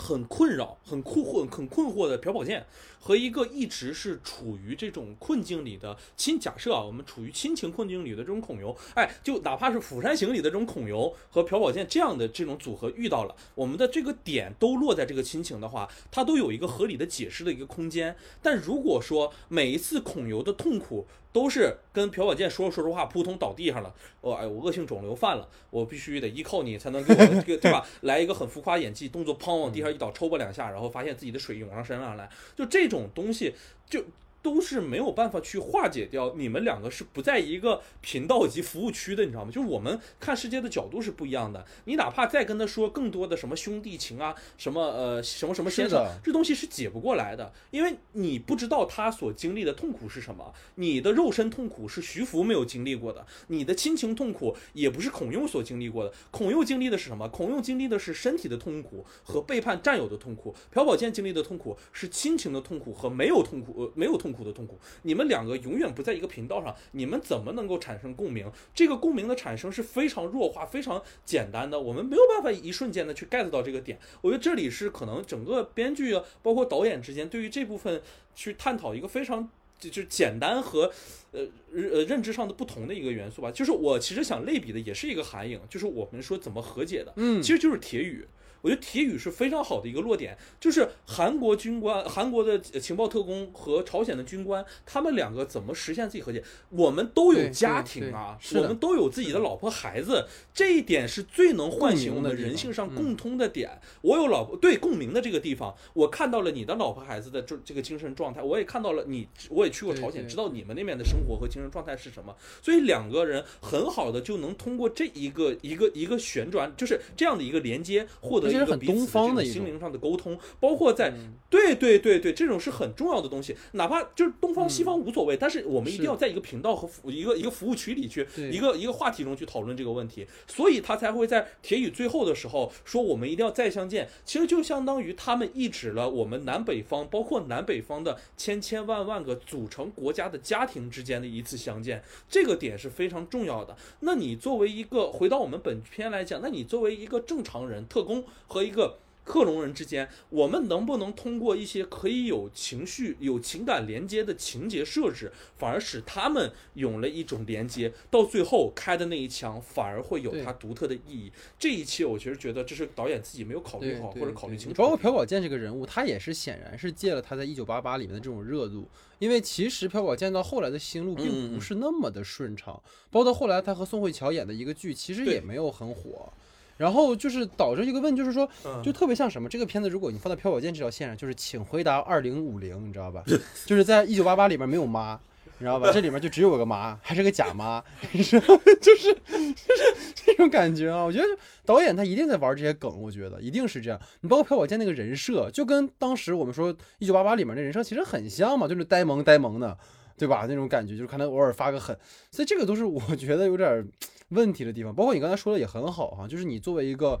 很困扰、很困惑、很困惑的朴宝剑，和一个一直是处于这种困境里的亲，假设啊，我们处于亲情困境里的这种孔游，哎，就哪怕是《釜山行》里的这种孔游和朴宝剑这样的这种组合遇到了，我们的这个点都落在这个亲情的话，它都有一个合理的解释的一个空间。但如果说每一次孔游的痛苦都是跟朴宝剑说着说着话，扑通倒地上了，我哎，我恶性肿瘤犯了，我必须得依靠你才能给我这个对吧？来一个很浮夸演技，动作砰往地上一倒，抽吧两下，然后发现自己的水涌上身上来，就这种东西就。都是没有办法去化解掉，你们两个是不在一个频道以及服务区的，你知道吗？就是我们看世界的角度是不一样的。你哪怕再跟他说更多的什么兄弟情啊，什么呃什么什么先生这东西是解不过来的，因为你不知道他所经历的痛苦是什么。你的肉身痛苦是徐福没有经历过的，你的亲情痛苦也不是孔佑所经历过的。孔佑经历的是什么？孔佑经历的是身体的痛苦和背叛战友的痛苦。朴宝剑经历的痛苦是亲情的痛苦和没有痛苦呃没有痛苦的痛苦。你们两个永远不在一个频道上，你们怎么能够产生共鸣？这个共鸣的产生是非常弱化、非常简单的，我们没有办法一瞬间的去 get 到这个点。我觉得这里是可能整个编剧啊，包括导演之间对于这部分去探讨一个非常。就就简单和，呃呃认知上的不同的一个元素吧，就是我其实想类比的也是一个韩影，就是我们说怎么和解的，嗯其实就是铁雨。我觉得铁宇是非常好的一个落点，就是韩国军官、韩国的情报特工和朝鲜的军官，他们两个怎么实现自己和解？我们都有家庭啊，我们都有自己的老婆孩子，这一点是最能唤醒我们人性上共通的点。我有老婆，对共鸣的这个地方，我看到了你的老婆孩子的这这个精神状态，我也看到了你，我也去过朝鲜，知道你们那边的生活和精神状态是什么，所以两个人很好的就能通过这一个一个一个旋转，就是这样的一个连接，获得一个彼此心灵上的沟通，包括在对对对对，这种是很重要的东西，哪怕就是东方西方无所谓，但是我们一定要在一个频道和服一个一个服务区里去，一个一个话题中去讨论这个问题，所以他才会在铁宇最后的时候说我们一定要再相见，其实就相当于他们抑制了我们南北方，包括南北方的千千万万个组成国家的家庭之间的一次相见，这个点是非常重要的。那你作为一个回到我们本片来讲，那你作为一个正常人，特工和一个。克隆人之间，我们能不能通过一些可以有情绪、有情感连接的情节设置，反而使他们有了一种连接？到最后开的那一枪，反而会有它独特的意义。这一切，我其实觉得这是导演自己没有考虑好，或者考虑清楚。包括朴宝剑这个人物，他也是显然是借了他在一九八八里面的这种热度，因为其实朴宝剑到后来的心路并不是那么的顺畅，包括后来他和宋慧乔演的一个剧，其实也没有很火。然后就是导致一个问，就是说，就特别像什么？这个片子如果你放在朴宝剑这条线上，就是请回答二零五零，你知道吧？就是在一九八八里面没有妈，你知道吧？这里面就只有个妈，还是个假妈，你知道就是就是这种感觉啊！我觉得导演他一定在玩这些梗，我觉得一定是这样。你包括朴宝剑那个人设，就跟当时我们说一九八八里面那人设其实很像嘛，就是呆萌呆萌的，对吧？那种感觉就是看他偶尔发个狠，所以这个都是我觉得有点。问题的地方，包括你刚才说的也很好哈，就是你作为一个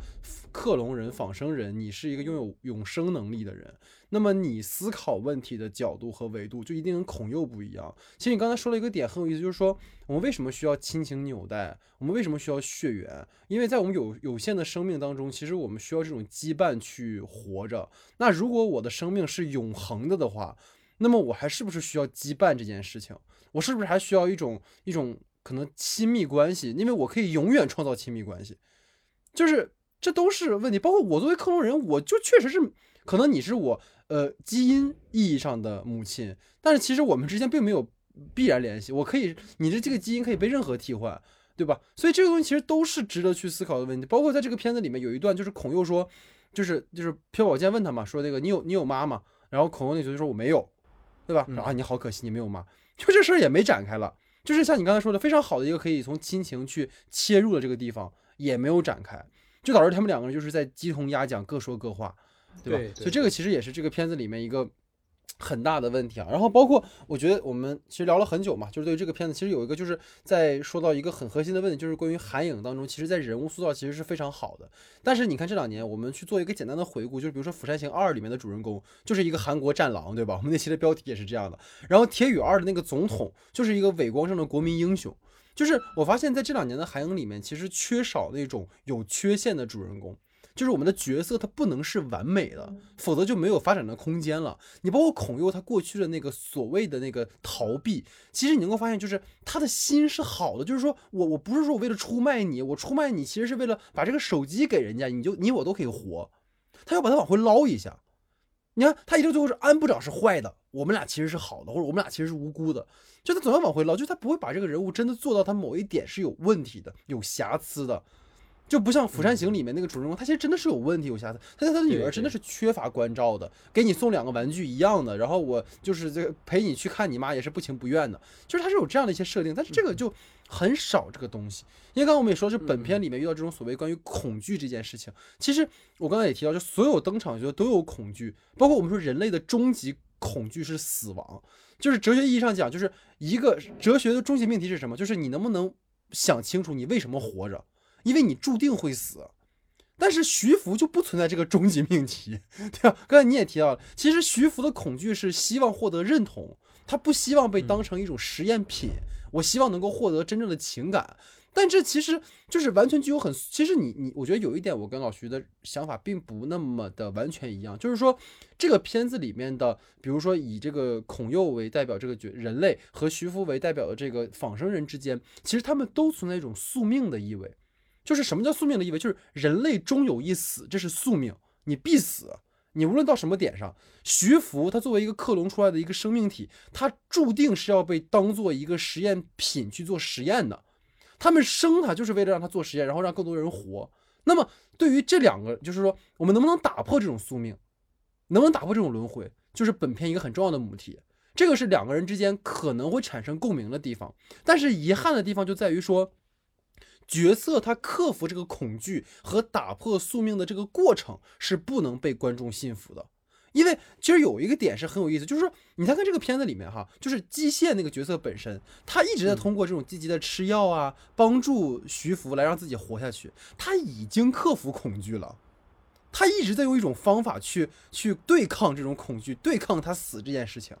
克隆人、仿生人，你是一个拥有永生能力的人，那么你思考问题的角度和维度就一定跟孔佑不一样。其实你刚才说了一个点很有意思，就是说我们为什么需要亲情纽带，我们为什么需要血缘？因为在我们有有限的生命当中，其实我们需要这种羁绊去活着。那如果我的生命是永恒的的话，那么我还是不是需要羁绊这件事情？我是不是还需要一种一种？可能亲密关系，因为我可以永远创造亲密关系，就是这都是问题。包括我作为克隆人，我就确实是可能你是我呃基因意义上的母亲，但是其实我们之间并没有必然联系。我可以，你的这个基因可以被任何替换，对吧？所以这个东西其实都是值得去思考的问题。包括在这个片子里面有一段，就是孔佑说，就是就是朴宝剑问他嘛，说那个你有你有妈吗？然后孔佑那就说我没有，对吧？啊，你好可惜，你没有妈，就这事儿也没展开了。就是像你刚才说的，非常好的一个可以从亲情去切入的这个地方，也没有展开，就导致他们两个人就是在鸡同鸭讲，各说各话，对吧？所以这个其实也是这个片子里面一个。很大的问题啊，然后包括我觉得我们其实聊了很久嘛，就是对这个片子，其实有一个就是在说到一个很核心的问题，就是关于韩影当中，其实在人物塑造其实是非常好的。但是你看这两年，我们去做一个简单的回顾，就是比如说《釜山行二》里面的主人公就是一个韩国战狼，对吧？我们那期的标题也是这样的。然后《铁雨二》的那个总统就是一个伟光正的国民英雄。就是我发现在这两年的韩影里面，其实缺少那种有缺陷的主人公。就是我们的角色，他不能是完美的，否则就没有发展的空间了。你包括孔佑，他过去的那个所谓的那个逃避，其实你能够发现，就是他的心是好的。就是说我我不是说我为了出卖你，我出卖你其实是为了把这个手机给人家，你就你我都可以活。他要把它往回捞一下。你看他一直最后是安部长是坏的，我们俩其实是好的，或者我们俩其实是无辜的。就他总要往回捞，就他不会把这个人物真的做到他某一点是有问题的、有瑕疵的。就不像《釜山行》里面那个主人公，他其实真的是有问题、有瑕疵。他对他的女儿真的是缺乏关照的，给你送两个玩具一样的，然后我就是这个陪你去看你妈也是不情不愿的，就是他是有这样的一些设定，但是这个就很少这个东西。因为刚刚我们也说，就本片里面遇到这种所谓关于恐惧这件事情，其实我刚才也提到，就所有登场角色都有恐惧，包括我们说人类的终极恐惧是死亡，就是哲学意义上讲，就是一个哲学的终极命题是什么？就是你能不能想清楚你为什么活着。因为你注定会死，但是徐福就不存在这个终极命题，对吧？刚才你也提到了，其实徐福的恐惧是希望获得认同，他不希望被当成一种实验品。我希望能够获得真正的情感，但这其实就是完全具有很……其实你你，我觉得有一点，我跟老徐的想法并不那么的完全一样，就是说这个片子里面的，比如说以这个孔佑为代表这个角人类和徐福为代表的这个仿生人之间，其实他们都存在一种宿命的意味。就是什么叫宿命的意味？就是人类终有一死，这是宿命，你必死。你无论到什么点上，徐福他作为一个克隆出来的一个生命体，他注定是要被当做一个实验品去做实验的。他们生他就是为了让他做实验，然后让更多人活。那么对于这两个，就是说我们能不能打破这种宿命，能不能打破这种轮回，就是本片一个很重要的母题。这个是两个人之间可能会产生共鸣的地方。但是遗憾的地方就在于说。角色他克服这个恐惧和打破宿命的这个过程是不能被观众信服的，因为其实有一个点是很有意思，就是说你看看这个片子里面哈，就是基线那个角色本身，他一直在通过这种积极的吃药啊，帮助徐福来让自己活下去，他已经克服恐惧了，他一直在用一种方法去去对抗这种恐惧，对抗他死这件事情，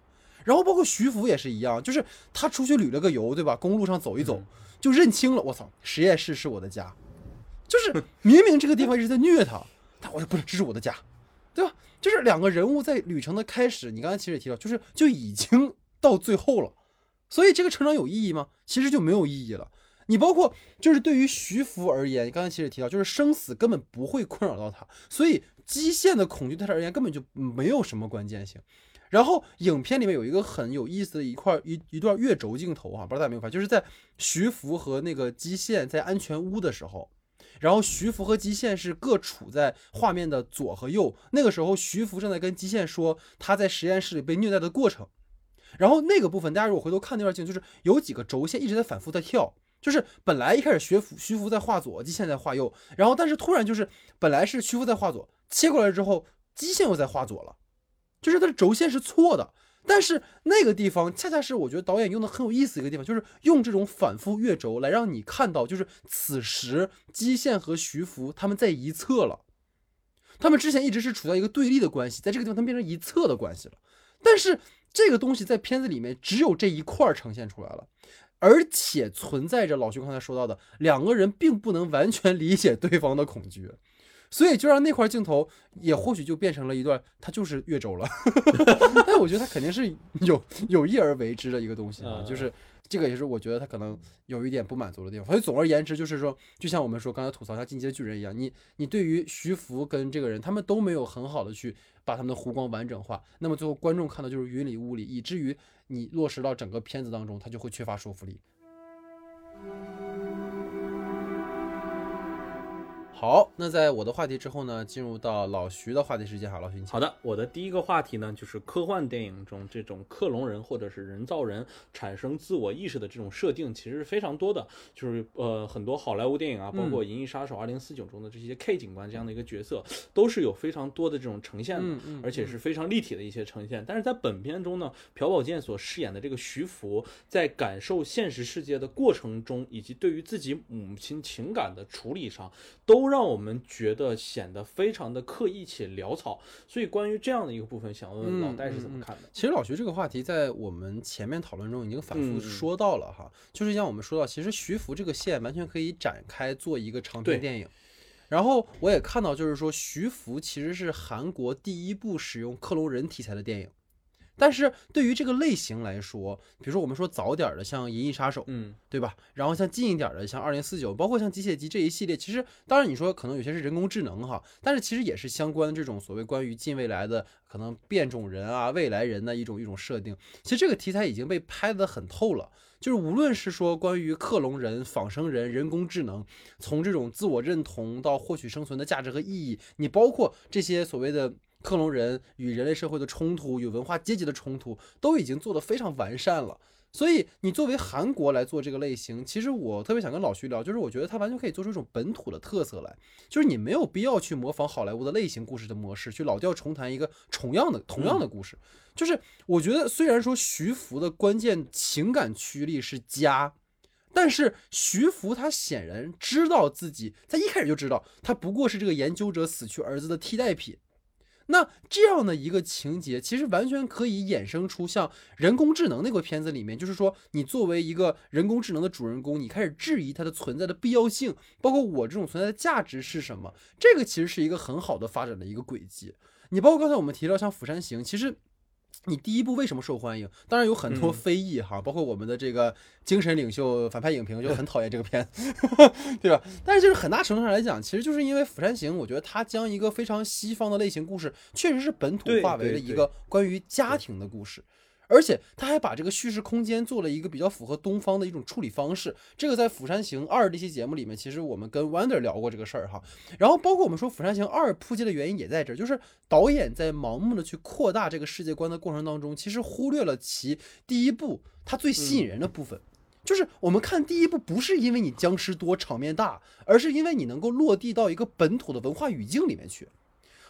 然后包括徐福也是一样，就是他出去旅了个游，对吧？公路上走一走。就认清了，我操，实验室是我的家，就是明明这个地方一直在虐他，他我不是，这是我的家，对吧？就是两个人物在旅程的开始，你刚才其实也提到，就是就已经到最后了，所以这个成长有意义吗？其实就没有意义了。你包括就是对于徐福而言，刚才其实也提到，就是生死根本不会困扰到他，所以基线的恐惧对他而言根本就没有什么关键性。然后影片里面有一个很有意思的一块一一段月轴镜头啊，不知道大家有没有发现，就是在徐福和那个基线在安全屋的时候，然后徐福和基线是各处在画面的左和右。那个时候徐福正在跟基线说他在实验室里被虐待的过程，然后那个部分大家如果回头看那段镜，就是有几个轴线一直在反复在跳，就是本来一开始徐福徐福在画左，基线在画右，然后但是突然就是本来是徐福在画左，切过来之后基线又在画左了。就是它的轴线是错的，但是那个地方恰恰是我觉得导演用的很有意思一个地方，就是用这种反复越轴来让你看到，就是此时基线和徐福他们在一侧了，他们之前一直是处在一个对立的关系，在这个地方他们变成一侧的关系了，但是这个东西在片子里面只有这一块呈现出来了，而且存在着老徐刚才说到的两个人并不能完全理解对方的恐惧。所以就让那块镜头也或许就变成了一段，它就是越州了。但我觉得他肯定是有有意而为之的一个东西啊，就是这个也是我觉得他可能有一点不满足的地方。所以总而言之，就是说，就像我们说刚才吐槽像进击的巨人一样，你你对于徐福跟这个人，他们都没有很好的去把他们的弧光完整化，那么最后观众看到就是云里雾里，以至于你落实到整个片子当中，它就会缺乏说服力。好，那在我的话题之后呢，进入到老徐的话题时间。哈，老徐，好的，我的第一个话题呢，就是科幻电影中这种克隆人或者是人造人产生自我意识的这种设定，其实是非常多的，就是呃很多好莱坞电影啊，包括《银翼杀手二零四九》中的这些 K 警官这样的一个角色，都是有非常多的这种呈现的，而且是非常立体的一些呈现。但是在本片中呢，朴宝剑所饰演的这个徐福，在感受现实世界的过程中，以及对于自己母亲情感的处理上，都让我们觉得显得非常的刻意且潦草，所以关于这样的一个部分，想问问老戴是怎么看的？其实老徐这个话题在我们前面讨论中已经反复说到了哈，就是像我们说到，其实徐福这个线完全可以展开做一个长篇电影。然后我也看到，就是说徐福其实是韩国第一部使用克隆人题材的电影。但是对于这个类型来说，比如说我们说早点的像《银翼杀手》，嗯，对吧？然后像近一点的像《二零四九》，包括像《机械姬》这一系列，其实当然你说可能有些是人工智能哈，但是其实也是相关这种所谓关于近未来的可能变种人啊、未来人的一种一种设定。其实这个题材已经被拍得很透了，就是无论是说关于克隆人、仿生人、人工智能，从这种自我认同到获取生存的价值和意义，你包括这些所谓的。克隆人与人类社会的冲突，与文化阶级的冲突，都已经做得非常完善了。所以，你作为韩国来做这个类型，其实我特别想跟老徐聊，就是我觉得他完全可以做出一种本土的特色来，就是你没有必要去模仿好莱坞的类型故事的模式，去老调重弹一个重样的同样的故事。就是我觉得，虽然说徐福的关键情感驱力是家，但是徐福他显然知道自己，他一开始就知道，他不过是这个研究者死去儿子的替代品。那这样的一个情节，其实完全可以衍生出像人工智能那个片子里面，就是说你作为一个人工智能的主人公，你开始质疑它的存在的必要性，包括我这种存在的价值是什么？这个其实是一个很好的发展的一个轨迹。你包括刚才我们提到像《釜山行》，其实你第一部为什么受欢迎？当然有很多嗯非议哈，包括我们的这个精神领袖反派影评就很讨厌这个片子，对吧？但是就是很大程度上来讲，其实就是因为《釜山行》，我觉得它将一个非常西方的类型故事，确实是本土化为了一个关于家庭的故事。而且他还把这个叙事空间做了一个比较符合东方的一种处理方式。这个在《釜山行二》这期节目里面，其实我们跟 Wonder 聊过这个事儿哈。然后包括我们说《釜山行二》扑街的原因也在这儿，就是导演在盲目的去扩大这个世界观的过程当中，其实忽略了其第一部它最吸引人的部分。就是我们看第一部，不是因为你僵尸多、场面大，而是因为你能够落地到一个本土的文化语境里面去。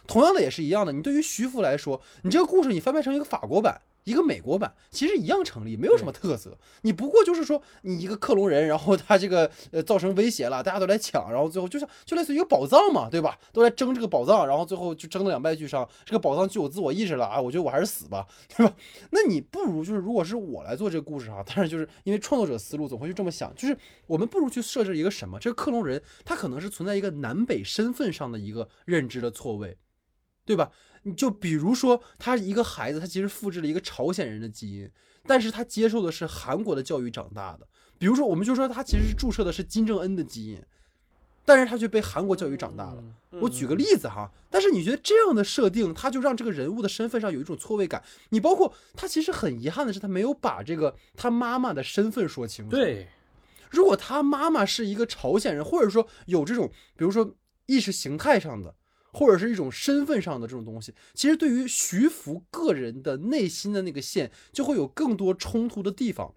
同样的也是一样的，你对于徐福来说，你这个故事你翻拍成一个法国版、一个美国版，其实一样成立，没有什么特色。你不过就是说，你一个克隆人，然后他这个呃造成威胁了，大家都来抢，然后最后就像就类似于一个宝藏嘛，对吧？都来争这个宝藏，然后最后就争得两败俱伤。这个宝藏具有自我意识了啊，我觉得我还是死吧，对吧？那你不如就是，如果是我来做这个故事哈，但是就是因为创作者思路总会去这么想，就是我们不如去设置一个什么？这个克隆人他可能是存在一个南北身份上的一个认知的错位。对吧？你就比如说，他一个孩子，他其实复制了一个朝鲜人的基因，但是他接受的是韩国的教育长大的。比如说，我们就说他其实是注射的是金正恩的基因，但是他却被韩国教育长大了。我举个例子哈，但是你觉得这样的设定，他就让这个人物的身份上有一种错位感。你包括他其实很遗憾的是，他没有把这个他妈妈的身份说清楚。对，如果他妈妈是一个朝鲜人，或者说有这种，比如说意识形态上的。或者是一种身份上的这种东西，其实对于徐福个人的内心的那个线，就会有更多冲突的地方。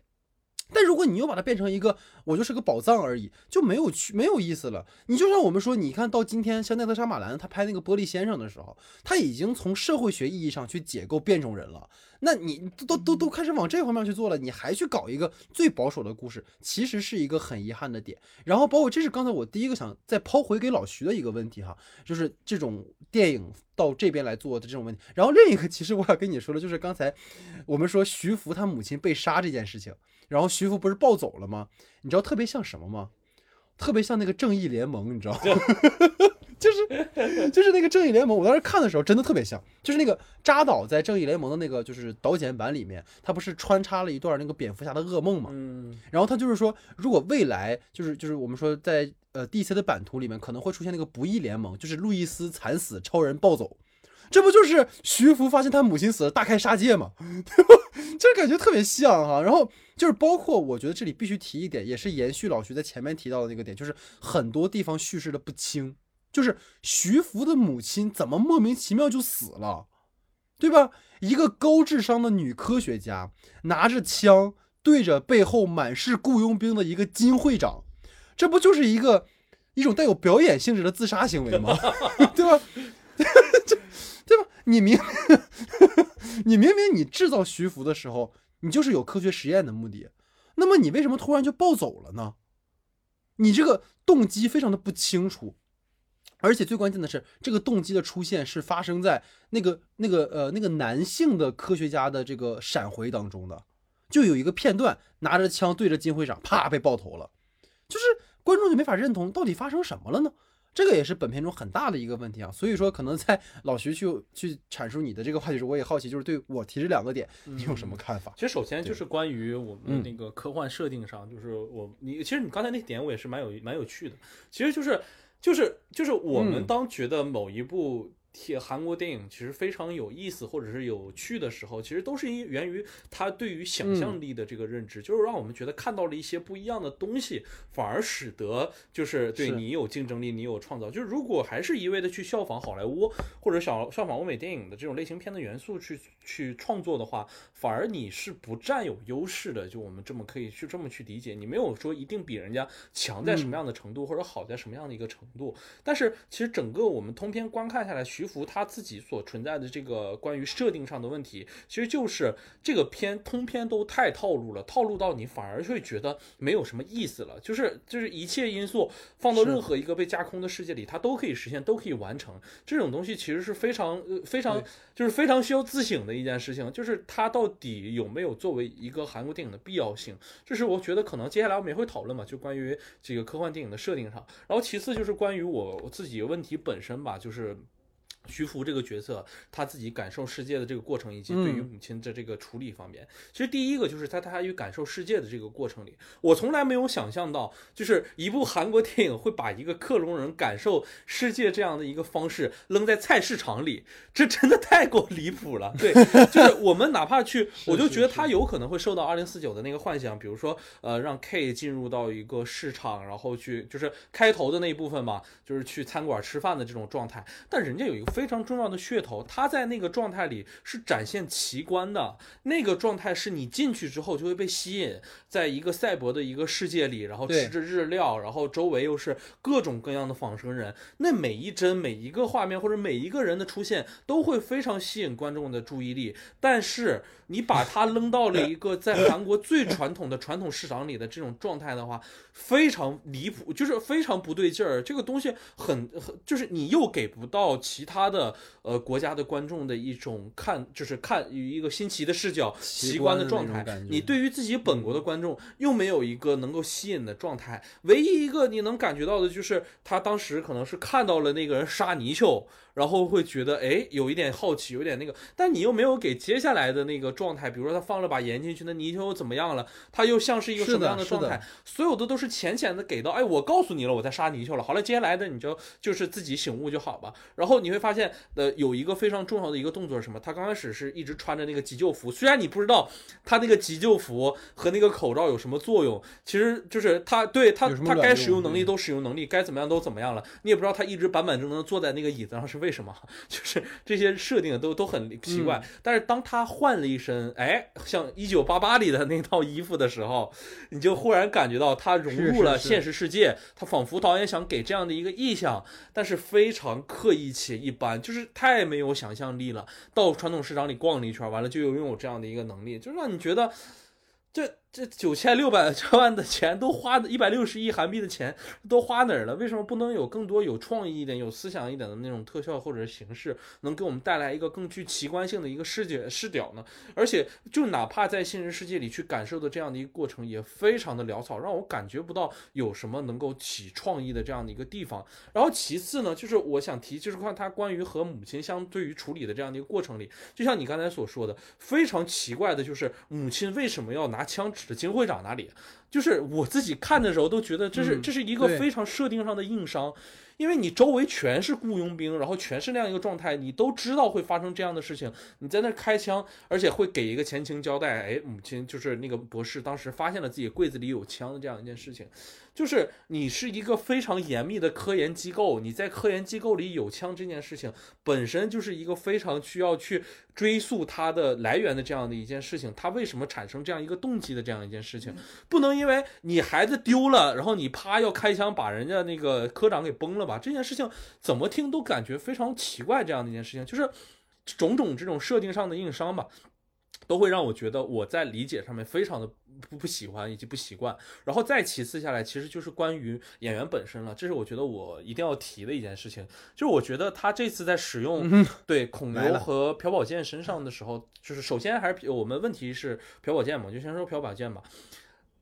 但如果你又把它变成一个我就是个宝藏而已，就没有去没有意思了。你就像我们说，你看到今天像奈特莎马兰他拍那个《玻璃先生》的时候，他已经从社会学意义上去解构变种人了。那你都都都开始往这方面去做了，你还去搞一个最保守的故事，其实是一个很遗憾的点。然后包括这是刚才我第一个想再抛回给老徐的一个问题哈，就是这种电影到这边来做的这种问题。然后另一个其实我要跟你说的就是刚才我们说徐福他母亲被杀这件事情，然后徐福不是暴走了吗？你知道特别像什么吗？特别像那个正义联盟，你知道吗？就 是就是那个正义联盟，我当时看的时候真的特别像，就是那个扎导在正义联盟的那个就是导剪版里面，他不是穿插了一段那个蝙蝠侠的噩梦嘛？嗯，然后他就是说，如果未来就是就是我们说在呃 DC 的版图里面可能会出现那个不义联盟，就是路易斯惨死，超人暴走，这不就是徐福发现他母亲死了，大开杀戒嘛？对吧？就是感觉特别像哈。然后就是包括我觉得这里必须提一点，也是延续老徐在前面提到的那个点，就是很多地方叙事的不清，就是徐福的母亲怎么莫名其妙就死了，对吧？一个高智商的女科学家拿着枪。对着背后满是雇佣兵的一个金会长，这不就是一个一种带有表演性质的自杀行为吗？对吧？这对吧？你明 你明明你制造徐福的时候，你就是有科学实验的目的，那么你为什么突然就暴走了呢？你这个动机非常的不清楚，而且最关键的是，这个动机的出现是发生在那个那个呃那个男性的科学家的这个闪回当中的。就有一个片段，拿着枪对着金会长，啪被爆头了，就是观众就没法认同到底发生什么了呢？这个也是本片中很大的一个问题啊。所以说，可能在老徐去去阐述你的这个话题时，我也好奇，就是对我提这两个点，你有什么看法？其实首先就是关于我嗯们那个科幻设定上，就是我你其实你刚才那点我也是蛮有蛮有趣的，其实就是就是就是我们嗯当觉得某一部。贴韩国电影其实非常有意思，或者是有趣的时候，其实都是因源于他对于想象力的这个认知，就是让我们觉得看到了一些不一样的东西，反而使得就是对你有竞争力，你有创造。就是如果还是一味的去效仿好莱坞或者效效仿欧美电影的这种类型片的元素去去创作的话，反而你是不占有优势的。就我们这么可以去这么去理解，你没有说一定比人家强在什么样的程度，或者好在什么样的一个程度。但是其实整个我们通篇观看下来，徐福他自己所存在的这个关于设定上的问题，其实就是这个片通篇都太套路了，套路到你反而会觉得没有什么意思了。就是就是一切因素放到任何一个被架空的世界里，它都可以实现，都可以完成。这种东西其实是非常呃非常就是非常需要自省的一件事情，就是它到底有没有作为一个韩国电影的必要性？这是我觉得可能接下来我们也会讨论嘛，就关于这个科幻电影的设定上。然后其次就是关于我我自己问题本身吧，就是。徐福这个角色，他自己感受世界的这个过程，以及对于母亲的这个处理方面，其实第一个就是在他与感受世界的这个过程里，我从来没有想象到，就是一部韩国电影会把一个克隆人感受世界这样的一个方式扔在菜市场里，这真的太过离谱了。对，就是我们哪怕去，我就觉得他有可能会受到二零四九的那个幻想，比如说，呃，让 K 进入到一个市场，然后去就是开头的那一部分嘛，就是去餐馆吃饭的这种状态，但人家有一个。非常重要的噱头，他在那个状态里是展现奇观的。那个状态是你进去之后就会被吸引，在一个赛博的一个世界里，然后吃着日料，然后周围又是各种各样的仿生人。那每一帧、每一个画面或者每一个人的出现，都会非常吸引观众的注意力。但是你把它扔到了一个在韩国最传统的传统市场里的这种状态的话，非常离谱，就是非常不对劲儿。这个东西很很，就是你又给不到其他。的呃国家的观众的一种看，就是看与一个新奇的视角、奇观的状态。你对于自己本国的观众又没有一个能够吸引的状态。唯一一个你能感觉到的就是他当时可能是看到了那个人杀泥鳅。然后会觉得哎，有一点好奇，有点那个，但你又没有给接下来的那个状态，比如说他放了把盐进去，那泥鳅又怎么样了？他又像是一个什么样的状态？所有的都是浅浅的给到，哎，我告诉你了，我在杀泥鳅了。好了，接下来的你就就是自己醒悟就好吧。然后你会发现，呃，有一个非常重要的一个动作是什么？他刚开始是一直穿着那个急救服，虽然你不知道他那个急救服和那个口罩有什么作用，其实就是他对他他该使用能力都使用能力，该怎么样都怎么样了。你也不知道他一直板板正正坐在那个椅子上是。为什么？就是这些设定都都很奇怪。但是当他换了一身，哎，像一九八八里的那套衣服的时候，你就忽然感觉到他融入了现实世界。他仿佛导演想给这样的一个意象，但是非常刻意且一般，就是太没有想象力了。到传统市场里逛了一圈，完了就拥有这样的一个能力，就让你觉得这。这九千六百 万的钱都花一百六十亿韩币的钱都花哪儿了？为什么不能有更多有创意一点、有思想一点的那种特效或者形式，能给我们带来一个更具奇观性的一个视觉视角呢？而且，就哪怕在现实世界里去感受的这样的一个过程，也非常的潦草，让我感觉不到有什么能够起创意的这样的一个地方。然后，其次呢，就是我想提，就是看他关于和母亲相对于处理的这样的一个过程里，就像你刚才所说的，非常奇怪的就是母亲为什么要拿枪指。的金会长哪里？就是我自己看的时候都觉得这是这是一个非常设定上的硬伤，因为你周围全是雇佣兵，然后全是那样一个状态，你都知道会发生这样的事情，你在那开枪，而且会给一个前情交代。哎，母亲就是那个博士，当时发现了自己柜子里有枪的这样一件事情。就是你是一个非常严密的科研机构，你在科研机构里有枪这件事情本身就是一个非常需要去追溯它的来源的这样的一件事情，它为什么产生这样一个动机的这样一件事情，不能因为你孩子丢了，然后你啪要开枪把人家那个科长给崩了吧？这件事情怎么听都感觉非常奇怪，这样的一件事情就是种种这种设定上的硬伤吧。都会让我觉得我在理解上面非常的不不喜欢以及不习惯，然后再其次下来，其实就是关于演员本身了，这是我觉得我一定要提的一件事情，就是我觉得他这次在使用对孔 刘和朴宝剑身上的时候，就是首先还是我们问题是朴宝剑嘛，就先说朴宝剑吧。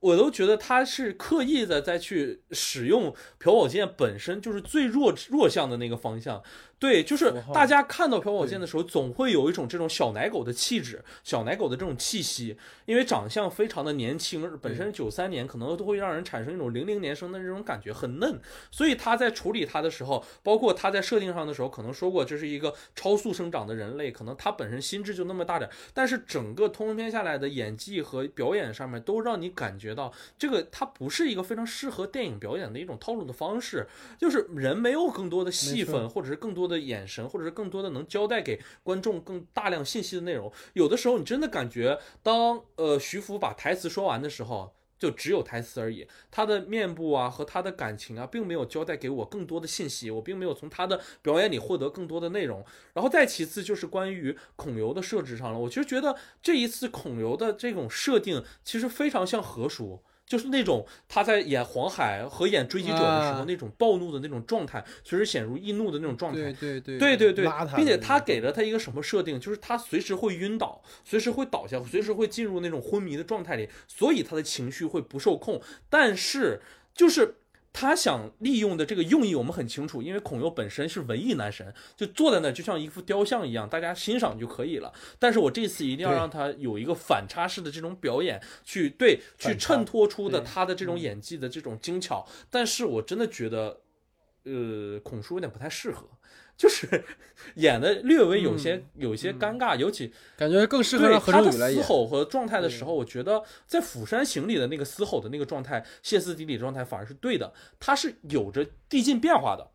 我都觉得他是刻意的在去使用朴宝剑本身就是最弱弱项的那个方向。对，就是大家看到朴宝剑的时候，总会有一种这种小奶狗的气质，小奶狗的这种气息，因为长相非常的年轻，本身九三年可能都会让人产生一种零零年生的这种感觉，很嫩。所以他在处理他的时候，包括他在设定上的时候，可能说过这是一个超速生长的人类，可能他本身心智就那么大点，但是整个通篇下来的演技和表演上面都让你感觉到，这个他不是一个非常适合电影表演的一种套路的方式，就是人没有更多的戏份，或者是更多。的眼神，或者是更多的能交代给观众更大量信息的内容，有的时候你真的感觉，当呃徐福把台词说完的时候，就只有台词而已，他的面部啊和他的感情啊，并没有交代给我更多的信息，我并没有从他的表演里获得更多的内容。然后再其次就是关于孔刘的设置上了，我其实觉得这一次孔刘的这种设定其实非常像何叔。就是那种他在演黄海和演追击者的时候那种暴怒的那种状态，随时显如易怒的那种状态。对对对对对对，并且他给了他一个什么设定，就是他随时会晕倒，随时会倒下，随时会进入那种昏迷的状态里，所以他的情绪会不受控。但是就是他想利用的这个用意我们很清楚，因为孔侑本身是文艺男神，就坐在那就像一幅雕像一样，大家欣赏就可以了。但是我这次一定要让他有一个反差式的这种表演，去对去衬托出的他的这种演技的这种精巧。但是我真的觉得，呃，孔叔有点不太适合。就是 演的略微有些、有些尴尬，尤其感觉更适合对让何他的嘶正宇来演。吼和状态的时候，我觉得在《釜山行》里的那个嘶吼的那个状态，歇斯底里状态反而是对的，它是有着递进变化的。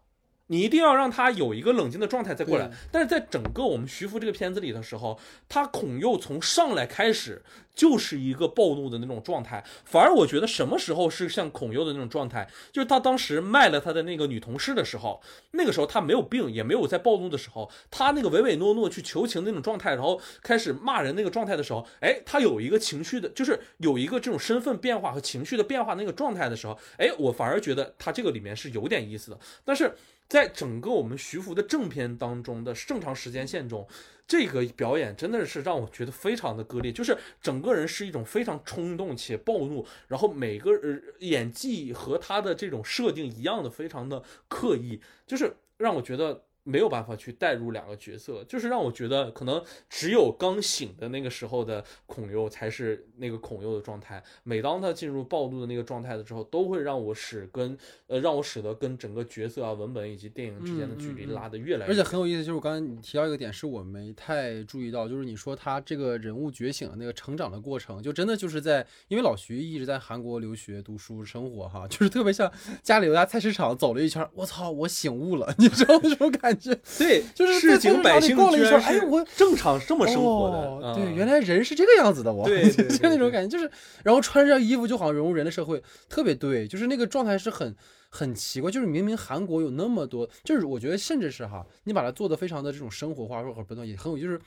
你一定要让他有一个冷静的状态再过来。但是在整个我们徐福这个片子里的时候，他孔侑从上来开始就是一个暴怒的那种状态，反而我觉得什么时候是像孔侑的那种状态，就是他当时卖了他的那个女同事的时候，那个时候他没有病，也没有在暴怒的时候，他那个唯唯诺诺去求情那种状态，然后开始骂人那个状态的时候，哎，他有一个情绪的，就是有一个这种身份变化和情绪的变化那个状态的时候，哎，我反而觉得他这个里面是有点意思的，但是。在整个我们徐福的正片当中的正常时间线中，这个表演真的是让我觉得非常的割裂，就是整个人是一种非常冲动且暴怒，然后每个呃演技和他的这种设定一样的非常的刻意，就是让我觉得没有办法去代入两个角色，就是让我觉得可能只有刚醒的那个时候的孔侑才是那个孔侑的状态，每当他进入暴怒的那个状态的时候，都会让我使跟呃让我使得跟整个角色啊文本以及电影之间的距离拉得越来越而且。很有意思，就是我刚才你提到一个点，是我没太注意到，就是你说他这个人物觉醒的那个成长的过程，就真的就是在，因为老徐一直在韩国留学、读书、生活，哈，就是特别像家里有家菜市场，走了一圈儿，我操，我醒悟了，你知道那种感觉？对，就是市井百姓逛了一圈哎我正常这么生活的，对，原来人是这个样子的，我，对对就那种感觉，就是，然后穿上衣服就好像融入人类社会，特别对，就是那个状态是很很奇怪，就是明明韩国有那么多，就是我觉得甚至是哈，你把它做的非常的这种生活化或者不断也很有，就是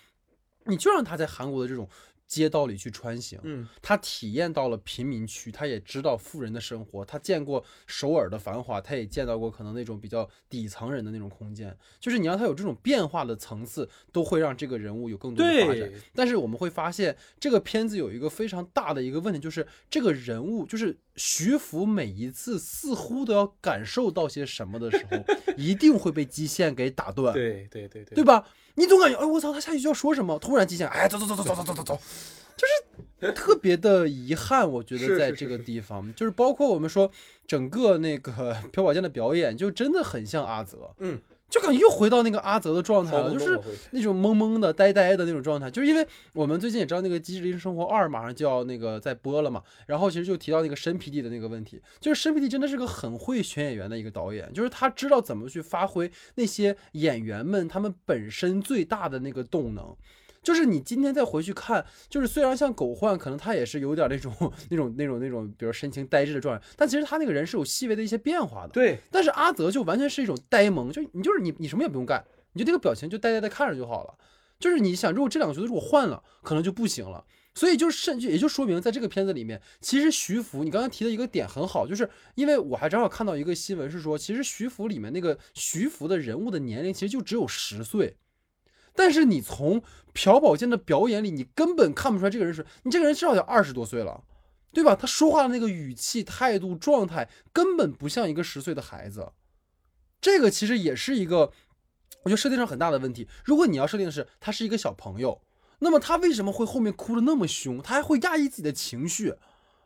你就让他在韩国的这种街道里去穿行，嗯，他体验到了贫民区，他也知道富人的生活，他见过首尔的繁华，他也见到过可能那种比较底层人的那种空间。就是你让他有这种变化的层次，都会让这个人物有更多的发展。但是我们会发现，这个片子有一个非常大的一个问题，就是这个人物，就是徐福每一次似乎都要感受到些什么的时候，一定会被基线给打断。对对对对对吧？你总感觉，哎，我操，他下一句要说什么？突然基线，哎，走走走走走走走走走，就是特别的遗憾。我觉得在这个是是是地方，就是包括我们说整个那个 朴宝剑的表演，就真的很像阿泽，嗯，就感觉又回到那个阿泽的状态了，就是那种懵懵的、呆呆的那种状态。就是因为我们最近也知道那个《机智医生生活二》马上就要那个在播了嘛，然后其实就提到那个申皮弟的那个问题，就是申皮弟真的是个很会选演员的一个导演，就是他知道怎么去发挥那些演员们他们本身最大的那个动能。就是你今天再回去看，就是虽然像狗焕，可能他也是有点那种那种那种那种，比如神情呆滞的状态，但其实他那个人是有细微的一些变化的。对但是阿泽就完全是一种呆萌，就你就是你你什么也不用干，你就这个表情就呆呆的看着就好了。就是你想，如果这两个角色如果换了，可能就不行了。所以就甚至也就说明，在这个片子里面，其实徐福，你刚刚提的一个点很好，就是因为我还正好看到一个新闻是说，其实徐福里面那个徐福的人物的年龄其实就只有十岁，但是你从朴宝剑的表演里，你根本看不出来这个人是，你这个人至少得二十多岁了，对吧？他说话的那个语气、态度、状态，根本不像一个十岁的孩子。这个其实也是一个，我觉得设定上很大的问题。如果你要设定的是他是一个小朋友，那么他为什么会后面哭的那么凶？他还会压抑自己的情绪，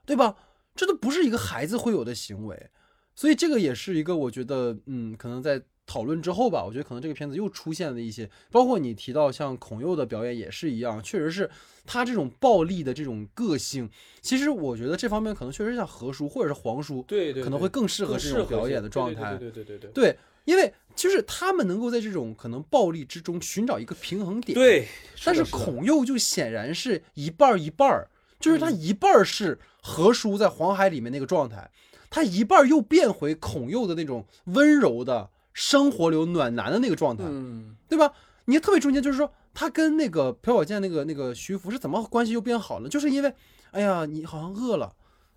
对吧？这都不是一个孩子会有的行为。所以这个也是一个我觉得，嗯，可能在讨论之后吧，我觉得可能这个片子又出现了一些，包括你提到像孔佑的表演也是一样，确实是他这种暴力的这种个性，其实我觉得这方面可能确实像何叔或者是黄叔，对对，可能会更适合更这种表演的状态。对对对对对对，因为就是他们能够在这种可能暴力之中寻找一个平衡点。，对，但是孔佑就显然是一半一半儿，就是嗯他一半儿是何叔在黄海里面那个状态，他一半儿又变回孔佑的那种温柔的生活流暖男的那个状态，嗯，对吧？你特别中间就是说，他跟那个朴宝剑那个那个徐福是怎么关系又变好了？就是因为，哎呀，你好像饿了。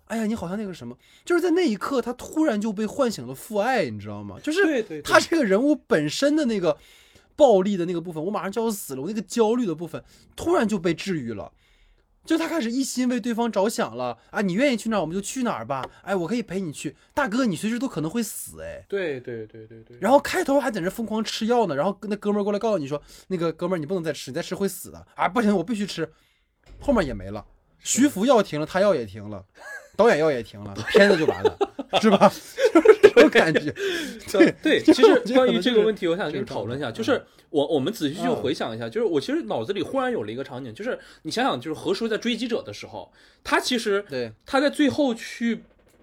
哎呀，你好像那个什么，就是在那一刻，他突然就被唤醒了父爱，你知道吗？就是他这个人物本身的那个暴力的那个部分，我马上就要死了，我那个焦虑的部分突然就被治愈了。就他开始一心为对方着想了啊！你愿意去哪儿我们就去哪儿吧，哎，我可以陪你去，大哥，你随时都可能会死，哎，对对对对对。然后开头还在那疯狂吃药呢，然后那哥们儿过来告诉你说，那个哥们儿你不能再吃，你再吃会死的啊！不行，我必须吃，后面也没了，徐福药停了，他药也停了，导演要也停了，片子就完了，是吧？这种感觉，对对。其实关于这个问题，我想跟你讨论一下，就是我我们仔细去回想一下，就是我其实脑子里忽然有了一个场景，就是你想想，就是何叔在追击者的时候，他其实对他在最后去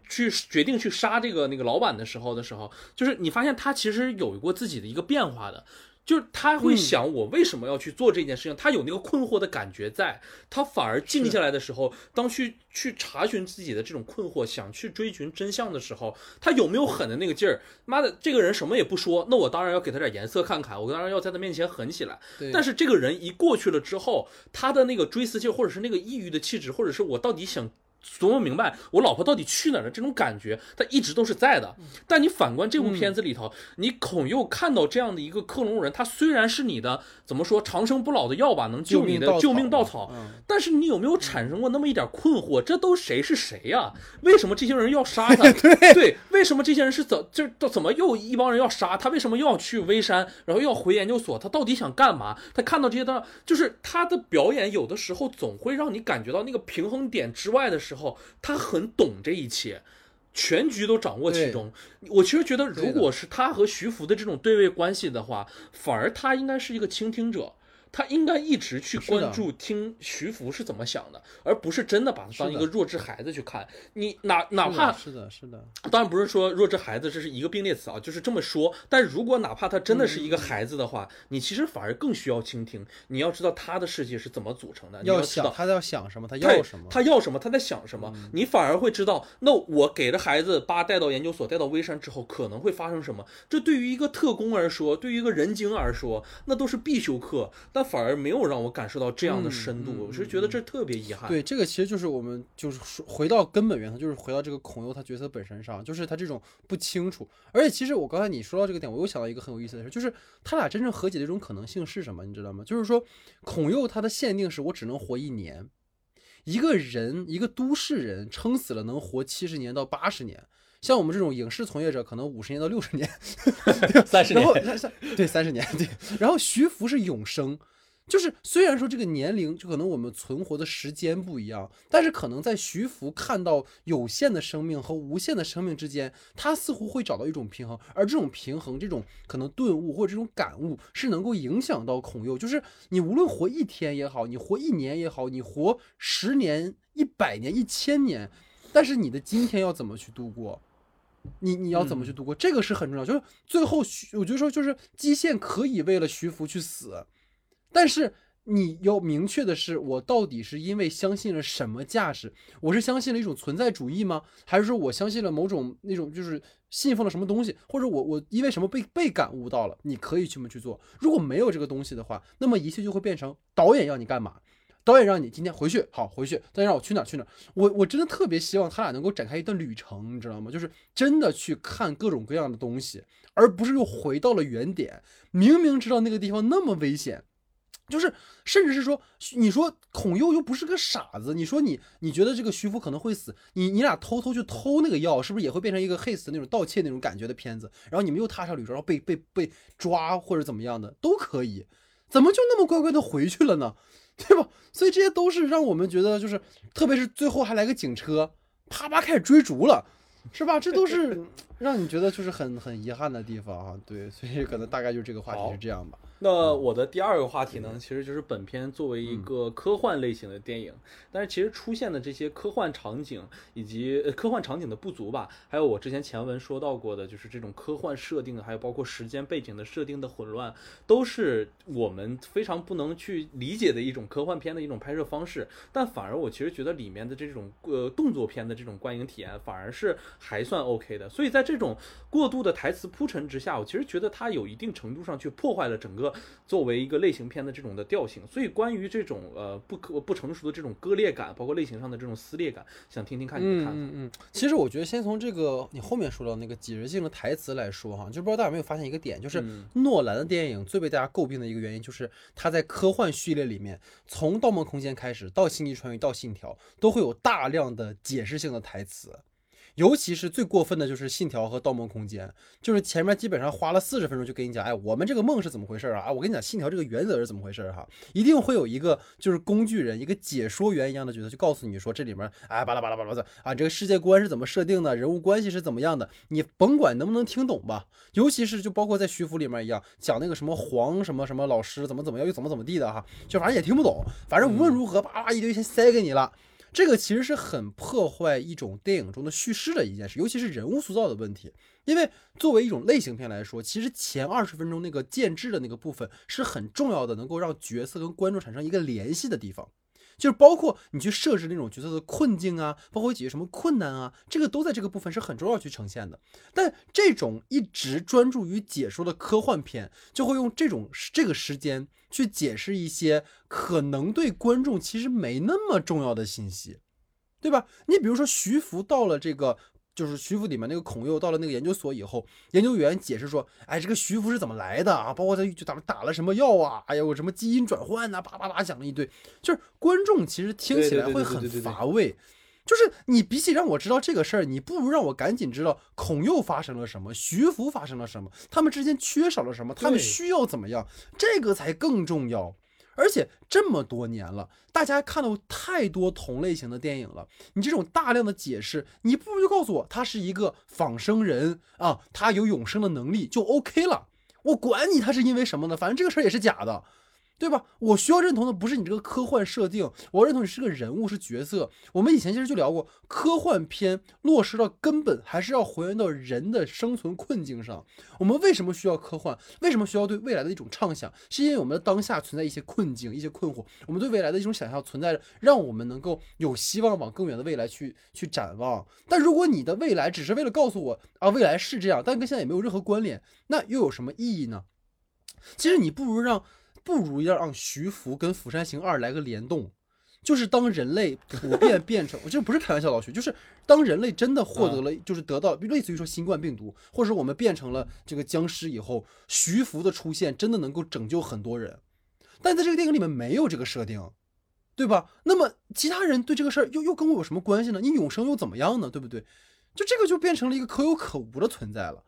去决定去杀这个那个老板的时候的时候，就是你发现他其实有过自己的一个变化的。就是他会想，我为什么要去做这件事情？他有那个困惑的感觉，在他反而静下来的时候，当去去查询自己的这种困惑，想去追寻真相的时候，他有没有狠的那个劲儿？妈的，这个人什么也不说，那我当然要给他点颜色看看，我当然要在他面前狠起来。但是这个人一过去了之后，他的那个追思劲，或者是那个抑郁的气质，或者是我到底想。琢磨明白我老婆到底去哪儿的这种感觉，他一直都是在的。但你反观这部片子里头，你孔佑看到这样的一个克隆人，他虽然是你的怎么说长生不老的药吧，能救你的救命稻草，但是你有没有产生过那么一点困惑？这都谁是谁呀？为什么这些人要杀他？对，为什么这些人是怎就怎么又一帮人要杀他？为什么又要去微山，然后又要回研究所？他到底想干嘛？他看到这些的，就是他的表演，有的时候总会让你感觉到那个平衡点之外的时。之后，他很懂这一切，全局都掌握其中。我其实觉得，如果是他和徐福的这种对位关系的话，反而他应该是一个倾听者。他应该一直去关注听徐福是怎么想的，而不是真的把他当一个弱智孩子去看。你哪哪怕是的，是的，当然不是说弱智孩子这是一个并列词啊，就是这么说。但如果哪怕他真的是一个孩子的话，你其实反而更需要倾听。你要知道他的世界是怎么组成的，你要知道他要想什么，他要什么，他要什么，他在想什么。你反而会知道，那我给了孩子把带到研究所，带到微山之后，可能会发生什么。这对于一个特工而说，对于一个人精而说，那都是必修课。但反而没有让我感受到这样的深度，我是觉得这特别遗憾。对，这个其实就是我们就是说回到根本源头，就是回到这个孔佑他角色本身上，就是他这种不清楚。而且其实我刚才你说到这个点，我又想到一个很有意思的事，就是他俩真正和解的一种可能性是什么？你知道吗？就是说孔佑他的限定是我只能活一年，一个人一个都市人撑死了能活七十年到八十年。像我们这种影视从业者，可能五十年到六十年，三十年，对，三十年，对。然后徐福是永生，就是虽然说这个年龄就可能我们存活的时间不一样，但是可能在徐福看到有限的生命和无限的生命之间，他似乎会找到一种平衡，而这种平衡，这种可能顿悟或者这种感悟，是能够影响到孔佑。就是你无论活一天也好，你活一年也好，你活十年、一百年、一千年，但是你的今天要怎么去度过？你你要怎么去度过？这个是很重要。就是最后，我觉得说，就是基线可以为了徐福去死，但是你要明确的是，我到底是因为相信了什么价值？我是相信了一种存在主义吗？还是说我相信了某种那种就是信奉了什么东西？或者我我因为什么被被感悟到了？你可以这么去做。如果没有这个东西的话，那么一切就会变成导演要你干嘛？导演让你今天回去，好回去。再让我去哪去哪，我我真的特别希望他俩能够展开一段旅程，你知道吗？就是真的去看各种各样的东西，而不是又回到了原点。明明知道那个地方那么危险，就是甚至是说，你说孔佑又不是个傻子，你说你你觉得这个徐福可能会死，你你俩偷偷去偷那个药，是不是也会变成一个 haste 那种盗窃那种感觉的片子？然后你们又踏上旅程，然后被被被抓或者怎么样的都可以，怎么就那么乖乖的回去了呢？对吧？所以这些都是让我们觉得，就是特别是最后还来个警车，啪啪开始追逐了，是吧？这都是 让你觉得就是很很遗憾的地方啊。对，所以可能大概就这个话题是这样吧。那我的第二个话题呢，其实就是本片作为一个科幻类型的电影，但是其实出现的这些科幻场景以及科幻场景的不足吧，还有我之前前文说到过的，就是这种科幻设定，还有包括时间背景的设定的混乱，都是我们非常不能去理解的一种科幻片的一种拍摄方式。但反而我其实觉得里面的这种呃动作片的这种观影体验，反而是还算 OK 的。所以在这种过度的台词铺陈之下，我其实觉得它有一定程度上去破坏了整个作为一个类型片的这种的调性。所以关于这种呃不可不成熟的这种割裂感，包括类型上的这种撕裂感，想听听看你的看法。嗯嗯，其实我觉得先从这个你后面说到那个解释性的台词来说哈，就不知道大家有没有发现一个点，就是嗯诺兰的电影最被大家诟病的一个原因，就是他在科幻序列里面，从《盗梦空间》开始到《星际穿越》到《信条》，都会有大量的解释性的台词。尤其是最过分的就是《信条》和《盗梦空间》，就是前面基本上花了四十分钟就跟你讲，哎，我们这个梦是怎么回事啊？啊，我跟你讲，《信条》这个原则是怎么回事哈？一定会有一个就是工具人，一个解说员一样的角色，就告诉你说这里面，哎，巴拉巴拉巴拉的啊，这个世界观是怎么设定的，人物关系是怎么样的，你甭管能不能听懂吧。尤其是就包括在徐福里面一样，讲那个什么黄什么什么老师怎么怎么样又怎么怎么地的哈，就反正也听不懂，反正无论如何，叭叭一堆先塞给你了。这个其实是很破坏一种电影中的叙事的一件事，尤其是人物塑造的问题。因为作为一种类型片来说，其实前二十分钟那个建制的那个部分是很重要的，能够让角色跟观众产生一个联系的地方。就是包括你去设置那种角色的困境啊，包括解决什么困难啊，这个都在这个部分是很重要去呈现的。但这种一直专注于解说的科幻片，就会用这种这个时间去解释一些可能对观众其实没那么重要的信息，对吧？你比如说徐福到了这个。就是徐福里面那个孔佑到了那个研究所以后，研究员解释说，哎，这个徐福是怎么来的啊？包括他就咱们打了什么药啊？哎呀，我什么基因转换呐、叭叭叭讲了一堆。就是观众其实听起来会很乏味。就是你比起让我知道这个事儿，你不如让我赶紧知道孔佑发生了什么，徐福发生了什么，他们之间缺少了什么，他们需要怎么样，这个才更重要。而且这么多年了，大家看到太多同类型的电影了，你这种大量的解释，你不如就告诉我他是一个仿生人啊，他有永生的能力就 OK 了。我管你他是因为什么呢，反正这个事儿也是假的。对吧？我需要认同的不是你这个科幻设定，我认同你是个人物，是角色。我们以前其实就聊过，科幻片落实到根本还是要还原到人的生存困境上。我们为什么需要科幻？为什么需要对未来的一种畅想？是因为我们的当下存在一些困境、一些困惑，我们对未来的一种想象存在着，让我们能够有希望往更远的未来去去展望。但如果你的未来只是为了告诉我啊，未来是这样，但跟现在也没有任何关联，那又有什么意义呢？其实你不如让。不如要让徐福跟《釜山行二》来个联动，就是当人类普遍 变成，我这不是开玩笑，老徐，就是当人类真的获得了，就是得到类似于说新冠病毒，或者说我们变成了这个僵尸以后，徐福的出现真的能够拯救很多人，但在这个电影里面没有这个设定，对吧？那么其他人对这个事儿又又跟我有什么关系呢？你永生又怎么样呢？对不对？就这个就变成了一个可有可无的存在了，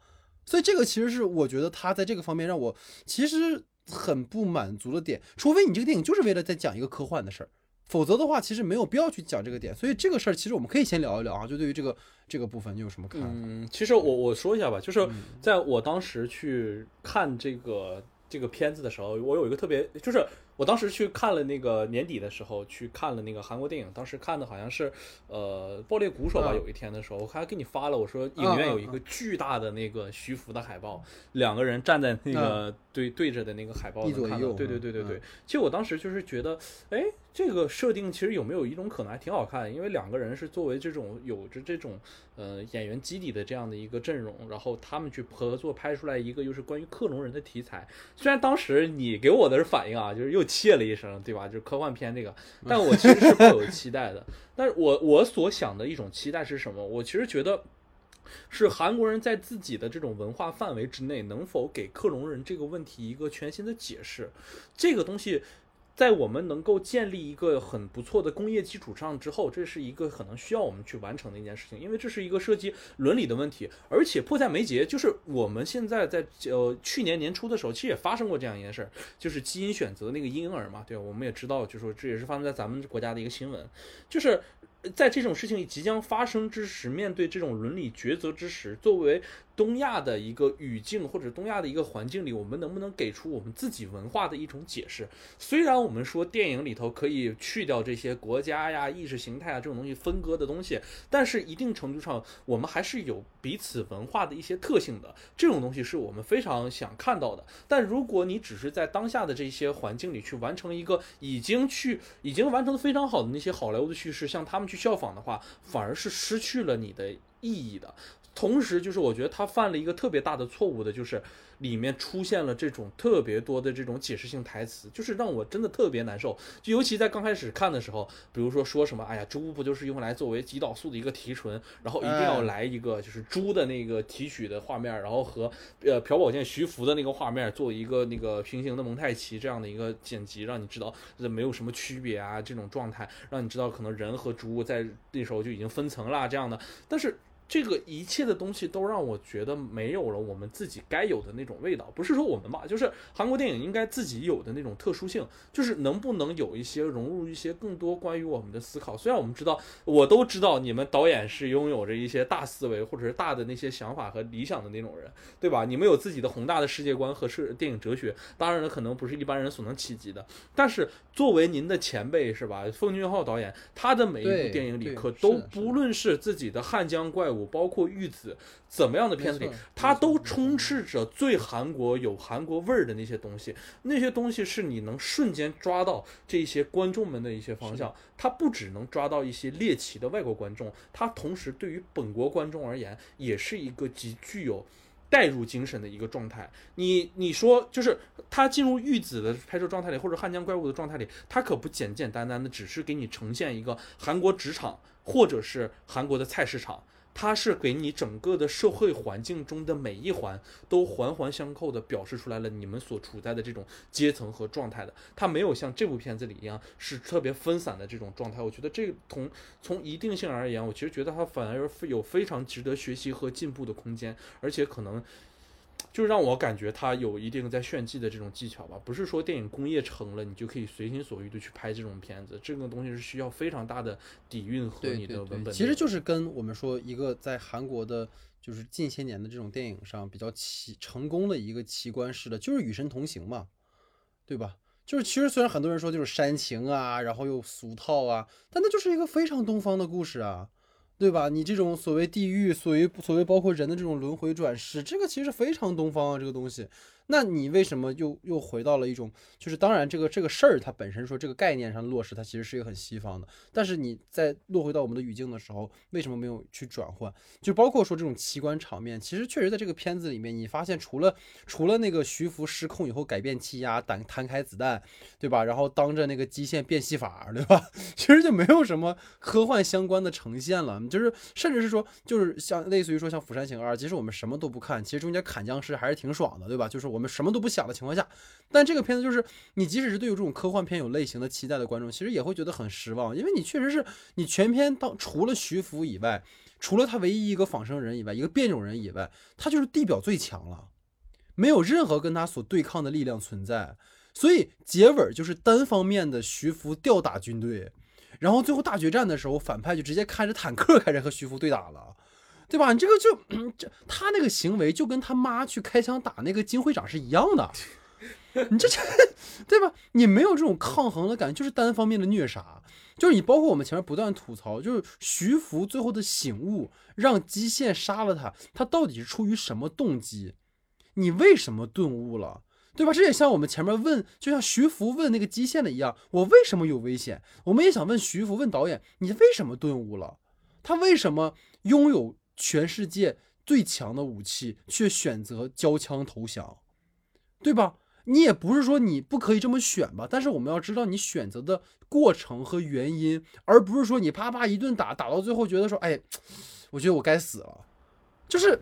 所以这个其实是我觉得他在这个方面让我其实。很不满足的点，除非你这个电影就是为了在讲一个科幻的事儿，否则的话，其实没有必要去讲这个点。所以这个事儿其实我们可以先聊一聊啊，就对于这个这个部分，你有什么看法？嗯，其实我我说一下吧，就是在我当时去看这个这个片子的时候，我有一个特别，就是我当时去看了那个年底的时候去看了那个韩国电影，当时看的好像是呃《爆裂鼓手》吧，有一天的时候，我还给你发了，我说影院有一个巨大的那个徐福的海报，两个人站在那个。对对着的那个海报能看到，对对对对对。其实我当时就是觉得，哎，这个设定其实有没有一种可能还挺好看，因为两个人是作为这种有着这种呃演员基底的这样的一个阵容，然后他们去合作拍出来一个又是关于克隆人的题材。虽然当时你给我的反应啊，就是又切了一声，对吧？就是科幻片这个，但我其实是抱有期待的。但是我我所想的一种期待是什么？我其实觉得。是韩国人在自己的这种文化范围之内，能否给克隆人这个问题一个全新的解释？这个东西，在我们能够建立一个很不错的工业基础上之后，这是一个可能需要我们去完成的一件事情，因为这是一个涉及伦理的问题，而且迫在眉睫。就是我们现在在呃去年年初的时候，其实也发生过这样一件事儿，就是基因选择那个婴儿嘛，对吧？我们也知道，就是说这也是发生在咱们国家的一个新闻，就是。在这种事情即将发生之时，面对这种伦理抉择之时，作为东亚的一个语境或者东亚的一个环境里，我们能不能给出我们自己文化的一种解释？虽然我们说电影里头可以去掉这些国家呀、意识形态啊这种东西分割的东西，但是一定程度上，我们还是有彼此文化的一些特性的。这种东西是我们非常想看到的。但如果你只是在当下的这些环境里去完成一个已经去已经完成的非常好的那些好莱坞的叙事，向他们去效仿的话，反而是失去了你的意义的。同时，就是我觉得他犯了一个特别大的错误的，就是里面出现了这种特别多的这种解释性台词，就是让我真的特别难受。就尤其在刚开始看的时候，比如说说什么，哎呀，猪不就是用来作为胰岛素的一个提纯，然后一定要来一个就是猪的那个提取的画面，然后和呃朴宝剑徐福的那个画面做一个那个平行的蒙太奇这样的一个剪辑，让你知道这没有什么区别啊，这种状态让你知道可能人和猪在那时候就已经分层啦这样的，但是。这个一切的东西都让我觉得没有了我们自己该有的那种味道。不是说我们吧，就是韩国电影应该自己有的那种特殊性，就是能不能有一些融入一些更多关于我们的思考。虽然我们知道，我都知道你们导演是拥有着一些大思维或者是大的那些想法和理想的那种人，对吧？你们有自己的宏大的世界观和是电影哲学，当然了，可能不是一般人所能企及的。但是作为您的前辈，是吧？奉俊昊导演，他的每一部电影里可都不论是自己的汉江怪物。包括玉子怎么样的片子里，它都充斥着最韩国有韩国味儿的那些东西。那些东西是你能瞬间抓到这些观众们的一些方向。它不只能抓到一些猎奇的外国观众，它同时对于本国观众而言，也是一个极具有代入精神的一个状态。你你说，就是他进入玉子的拍摄状态里，或者汉江怪物的状态里，他可不简简单单的只是给你呈现一个韩国职场，或者是韩国的菜市场。它是给你整个的社会环境中的每一环都环环相扣的表示出来了你们所处在的这种阶层和状态的，它没有像这部片子里一样是特别分散的这种状态。我觉得这从从一定性而言，我其实觉得它反而有非常值得学习和进步的空间，而且可能。就让我感觉他有一定在炫技的这种技巧吧，不是说电影工业成了你就可以随心所欲的去拍这种片子，这个东西是需要非常大的底蕴和你的文本。其实就是跟我们说一个在韩国的，就是近些年的这种电影上比较奇成功的一个奇观式的，就是《与神同行》嘛，对吧？就是其实虽然很多人说就是煽情啊，然后又俗套啊，但那就是一个非常东方的故事啊。对吧？你这种所谓地狱，所谓所谓包括人的这种轮回转世，这个其实非常东方啊，这个东西。那你为什么又又回到了一种，就是当然这个这个事儿它本身说这个概念上落实，它其实是一个很西方的。但是你在落回到我们的语境的时候，为什么没有去转换？就包括说这种奇观场面，其实确实在这个片子里面，你发现除了除了那个徐福失控以后改变气压弹弹开子弹，对吧？然后当着那个基线变戏法，对吧？其实就没有什么科幻相关的呈现了。就是甚至是说，就是像类似于说像《釜山行二》，其实我们什么都不看，其实中间砍僵尸还是挺爽的，对吧？就是我。我们什么都不想的情况下，但这个片子就是你，即使是对有这种科幻片有类型的期待的观众，其实也会觉得很失望，因为你确实是你全片当除了徐福以外，除了他唯一一个仿生人以外，一个变种人以外，他就是地表最强了，没有任何跟他所对抗的力量存在，所以结尾就是单方面的徐福吊打军队，然后最后大决战的时候，反派就直接开着坦克开始和徐福对打了。对吧？你这个就，这他那个行为就跟他妈去开枪打那个金会长是一样的，你这这，对吧？你没有这种抗衡的感觉，就是单方面的虐杀。就是你包括我们前面不断吐槽，就是徐福最后的醒悟，让基线杀了他，他到底是出于什么动机？你为什么顿悟了？对吧？这也像我们前面问，就像徐福问那个基线的一样，我为什么有危险？我们也想问徐福，问导演，你为什么顿悟了？他为什么拥有？全世界最强的武器，却选择交枪投降，对吧？你也不是说你不可以这么选吧，但是我们要知道你选择的过程和原因，而不是说你啪啪一顿打，打到最后觉得说，哎，我觉得我该死了。就是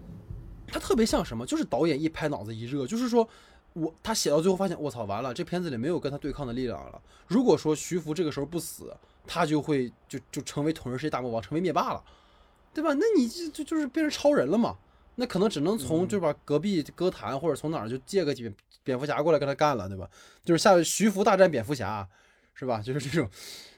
他特别像什么？就是导演一拍脑子一热，就是说我他写到最后发现，我操，完了，这片子里没有跟他对抗的力量了。如果说徐福这个时候不死，他就会就就成为统治世界大魔王，成为灭霸了。对吧？那你就就就是变成超人了嘛？那可能只能从就是把隔壁歌坛或者从哪儿就借个蝙蝙蝠侠过来跟他干了，对吧？就是下徐福大战蝙蝠侠，是吧？就是这种，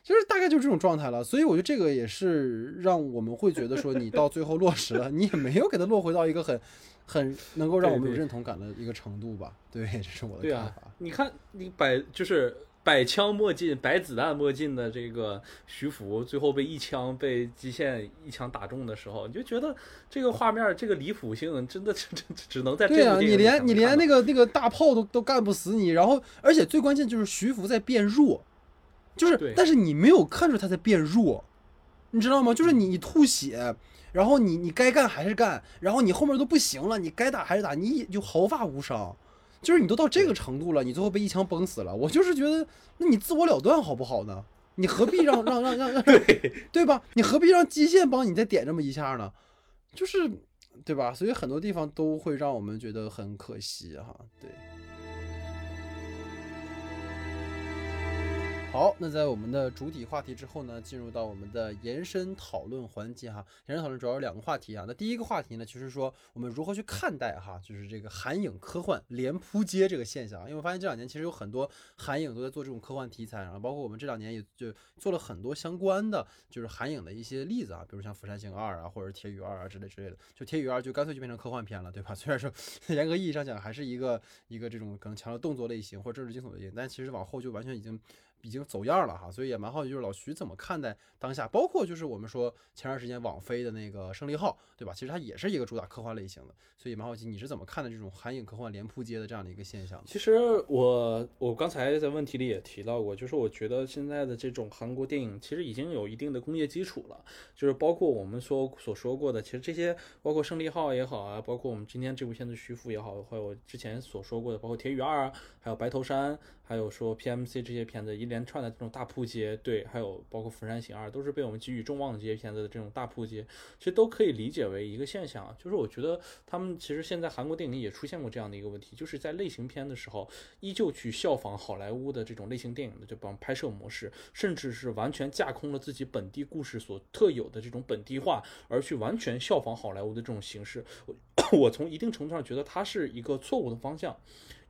就是大概就是这种状态了。所以我觉得这个也是让我们会觉得说，你到最后落实了，你也没有给他落回到一个很很能够让我们有认同感的一个程度吧？对，这是我的看法。你看，你摆就是百枪莫进、百子弹莫进的这个徐福，最后被一枪被基线一枪打中的时候，你就觉得这个画面这个离谱性真的只只只能在对啊，你连你连那个那个大炮都都干不死你，然后而且最关键就是徐福在变弱，就是但是你没有看出他在变弱，你知道吗？就是你你吐血。然后你你该干还是干，然后你后面都不行了，你该打还是打，你就毫发无伤，就是你都到这个程度了，你最后被一枪崩死了，我就是觉得，那你自我了断好不好呢？你何必让让让让让对对吧？你何必让基线帮你再点这么一下呢？就是对吧？所以很多地方都会让我们觉得很可惜哈，对。好，那在我们的主体话题之后呢，进入到我们的延伸讨论环节哈。延伸讨论主要有两个话题啊。那第一个话题呢，就是说我们如何去看待哈，就是这个韩影科幻连扑街这个现象。因为我发现这两年其实有很多韩影都在做这种科幻题材，然后包括我们这两年也就做了很多相关的就是韩影的一些例子啊，比如像《釜山行二》啊，或者是《铁雨二》啊之类之类的。就《铁雨二》就干脆就变成科幻片了，对吧？虽然说 严格意义上讲还是一个一个这种可能强调动作类型或者政治惊悚类型，但其实往后就完全已经。已经走样了哈，所以也蛮好奇，就是老徐怎么看待当下，包括就是我们说前段时间网飞的那个《胜利号》，对吧？其实它也是一个主打科幻类型的，所以蛮好奇你是怎么看的这种韩影科幻连扑街的这样的一个现象？其实我我刚才在问题里也提到过，就是我觉得现在的这种韩国电影其实已经有一定的工业基础了，就是包括我们说所说过的，其实这些包括《胜利号》也好啊，包括我们今天这部片子《徐福》也好，还有之前所说过的，包括《铁雨二》，还有《白头山》。还有说 PMC 这些片子一连串的这种大扑街，对，还有包括《釜山行二》都是被我们寄予众望的这些片子的这种大扑街，其实都可以理解为一个现象，就是我觉得他们其实现在韩国电影也出现过这样的一个问题，就是在类型片的时候，依旧去效仿好莱坞的这种类型电影的这帮拍摄模式，甚至是完全架空了自己本地故事所特有的这种本地化，而去完全效仿好莱坞的这种形式，我 我从一定程度上觉得它是一个错误的方向。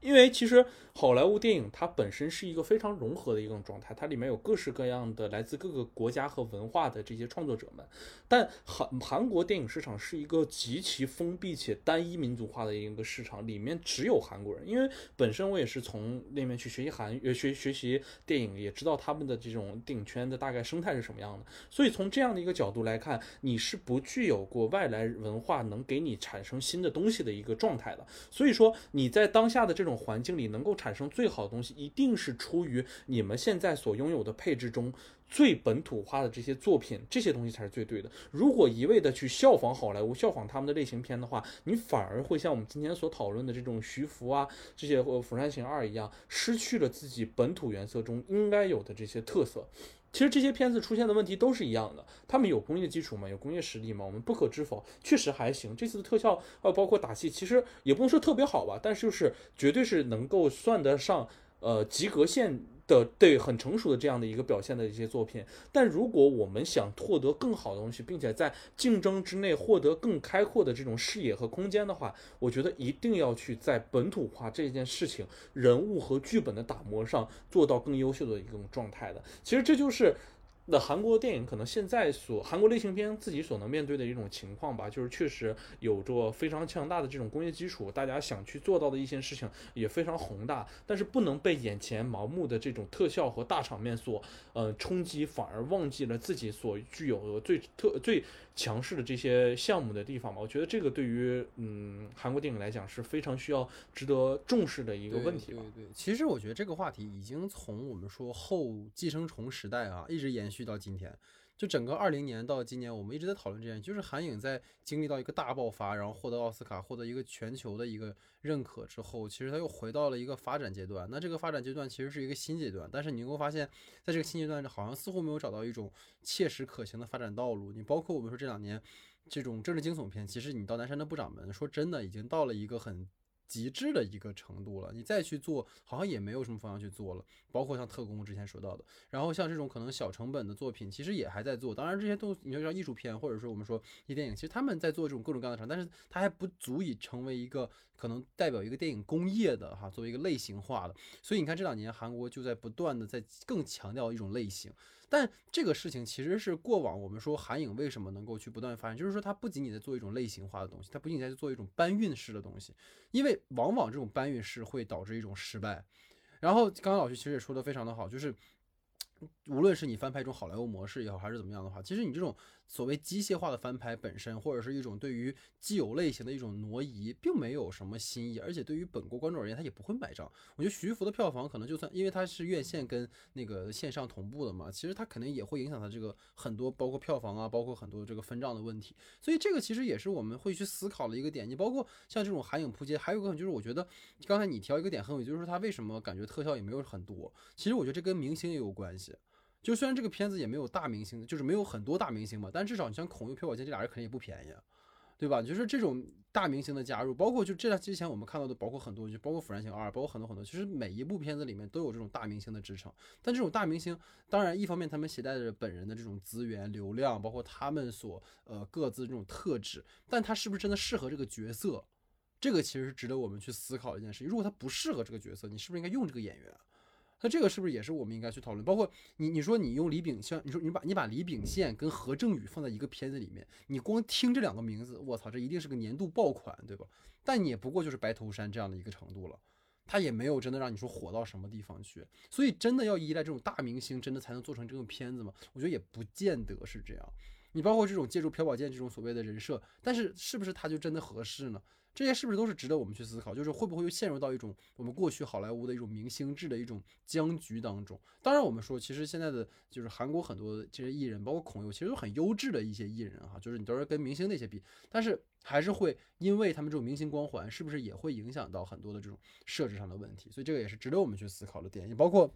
因为其实好莱坞电影它本身是一个非常融合的一种状态，它里面有各式各样的来自各个国家和文化的这些创作者们。但韩韩国电影市场是一个极其封闭且单一民族化的一个市场，里面只有韩国人。因为本身我也是从那边去学习韩呃学学习电影，也知道他们的这种电影圈的大概生态是什么样的。所以从这样的一个角度来看，你是不具有过外来文化能给你产生新的东西的一个状态的。所以说你在当下的这种。环境里能够产生最好的东西，一定是出于你们现在所拥有的配置中最本土化的这些作品，这些东西才是最对的。如果一味的去效仿好莱坞、效仿他们的类型片的话，你反而会像我们今天所讨论的这种徐福啊这些《釜山行二》一样，失去了自己本土原色中应该有的这些特色。其实这些片子出现的问题都是一样的，他们有工业基础吗？有工业实力吗？我们不可知否。确实还行，这次的特效呃，包括打戏，其实也不能说特别好吧，但是就是绝对是能够算得上呃及格线。的对很成熟的这样的一个表现的一些作品，但如果我们想获得更好的东西，并且在竞争之内获得更开阔的这种视野和空间的话，我觉得一定要去在本土化这件事情、人物和剧本的打磨上做到更优秀的一种状态的。其实这就是。那韩国电影可能现在所韩国类型片自己所能面对的一种情况吧，就是确实有着非常强大的这种工业基础，大家想去做到的一些事情也非常宏大，但是不能被眼前盲目的这种特效和大场面所呃冲击，反而忘记了自己所具有的最特最。强势的这些项目的地方吧，我觉得这个对于嗯韩国电影来讲是非常需要值得重视的一个问题吧。对对，其实我觉得这个话题已经从我们说后寄生虫时代啊，一直延续到今天。就整个二零年到今年，我们一直在讨论这件，就是韩影在经历到一个大爆发，然后获得奥斯卡，获得一个全球的一个认可之后，其实它又回到了一个发展阶段。那这个发展阶段其实是一个新阶段，但是你能够发现，在这个新阶段好像似乎没有找到一种切实可行的发展道路。你包括我们说这两年这种政治惊悚片，其实你到南山的部长们，说真的已经到了一个很极致的一个程度了，你再去做，好像也没有什么方向去做了。包括像特工之前说到的，然后像这种可能小成本的作品，其实也还在做。当然，这些都你说像艺术片，或者说我们说一电影，其实他们在做这种各种各样的场，但是它还不足以成为一个可能代表一个电影工业的哈，作为一个类型化的。所以你看这两年韩国就在不断的在更强调一种类型。但这个事情其实是过往我们说韩影为什么能够去不断发展，就是说它不仅仅在做一种类型化的东西，它不仅仅在做一种搬运式的东西，因为往往这种搬运式会导致一种失败。然后刚刚老徐其实也说的非常的好，就是无论是你翻拍一种好莱坞模式也好，还是怎么样的话，其实你这种。所谓机械化的翻拍本身，或者是一种对于既有类型的一种挪移，并没有什么新意，而且对于本国观众而言，他也不会买账。我觉得徐福的票房可能就算，因为它是院线跟那个线上同步的嘛，其实它肯定也会影响它这个很多，包括票房啊，包括很多这个分账的问题。所以这个其实也是我们会去思考的一个点。你包括像这种韩影扑街，还有个就是我觉得刚才你提到一个点很有意思，就是说它为什么感觉特效也没有很多？其实我觉得这跟明星也有关系。就虽然这个片子也没有大明星，就是没有很多大明星嘛，但至少你像孔侑、朴宝剑这俩人肯定也不便宜，对吧？就是这种大明星的加入，包括就这之前我们看到的，包括很多，就包括《釜山行二》，包括很多很多，其实每一部片子里面都有这种大明星的支撑。但这种大明星，当然一方面他们携带着本人的这种资源、流量，包括他们所呃各自这种特质，但他是不是真的适合这个角色？这个其实是值得我们去思考一件事情。如果他不适合这个角色，你是不是应该用这个演员？那这个是不是也是我们应该去讨论？包括你，你说你用李秉宪，你说你把你把李秉宪跟何正宇放在一个片子里面，你光听这两个名字，我操，这一定是个年度爆款，对吧？但你也不过就是白头山这样的一个程度了，他也没有真的让你说火到什么地方去。所以真的要依赖这种大明星，真的才能做成这种片子吗？我觉得也不见得是这样。你包括这种借助朴宝剑这种所谓的人设，但是是不是他就真的合适呢？这些是不是都是值得我们去思考？就是会不会又陷入到一种我们过去好莱坞的一种明星制的一种僵局当中？当然，我们说其实现在的就是韩国很多这些艺人，包括孔侑，其实都很优质的一些艺人哈。就是你都是跟明星那些比，但是还是会因为他们这种明星光环，是不是也会影响到很多的这种设置上的问题？所以这个也是值得我们去思考的点，也包括。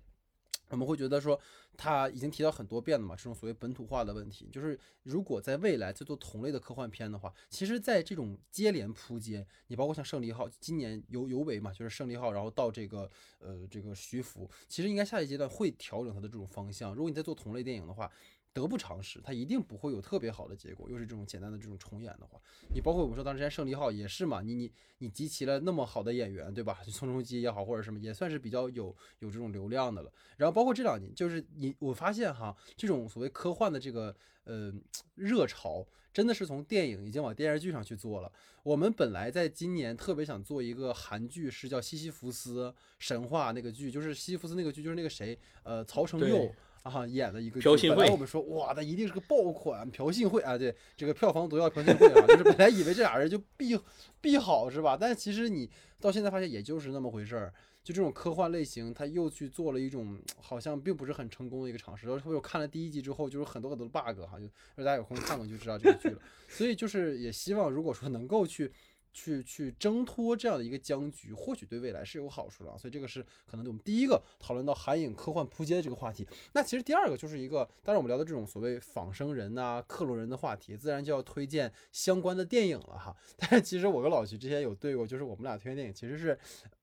我们会觉得说，他已经提到很多遍了嘛，这种所谓本土化的问题，就是如果在未来再做同类的科幻片的话，其实，在这种接连扑街，你包括像胜利号，今年尤尤为嘛，就是胜利号，然后到这个呃这个徐福，其实应该下一阶段会调整它的这种方向。如果你在做同类电影的话。得不偿失，它一定不会有特别好的结果。又是这种简单的这种重演的话，你包括我们说当时《胜利号》也是嘛，你你你集齐了那么好的演员，对吧？宋仲基也好，或者什么，也算是比较有有这种流量的了。然后包括这两年，就是你我发现哈，这种所谓科幻的这个呃热潮，真的是从电影已经往电视剧上去做了。我们本来在今年特别想做一个韩剧，是叫《西西弗斯神话》那个剧，就是西西弗斯那个剧，就是那个谁，呃，曹承佑。啊，演的一个，朴信惠我们说哇，那一定是个爆款，朴信惠啊，对，这个票房毒药朴信惠啊，就是本来以为这俩人就必 必好是吧？但其实你到现在发现也就是那么回事儿，就这种科幻类型，他又去做了一种好像并不是很成功的一个尝试。然后我看了第一集之后，就是很多很多的 bug 哈，就大家有空看看就知道这个剧了。所以就是也希望如果说能够去。去去挣脱这样的一个僵局，或许对未来是有好处的啊，所以这个是可能对我们第一个讨论到韩影科幻扑街的这个话题。那其实第二个就是一个，当然我们聊的这种所谓仿生人呐、克隆人的话题，自然就要推荐相关的电影了哈。但是其实我跟老徐之前有对过，就是我们俩推荐电影其实是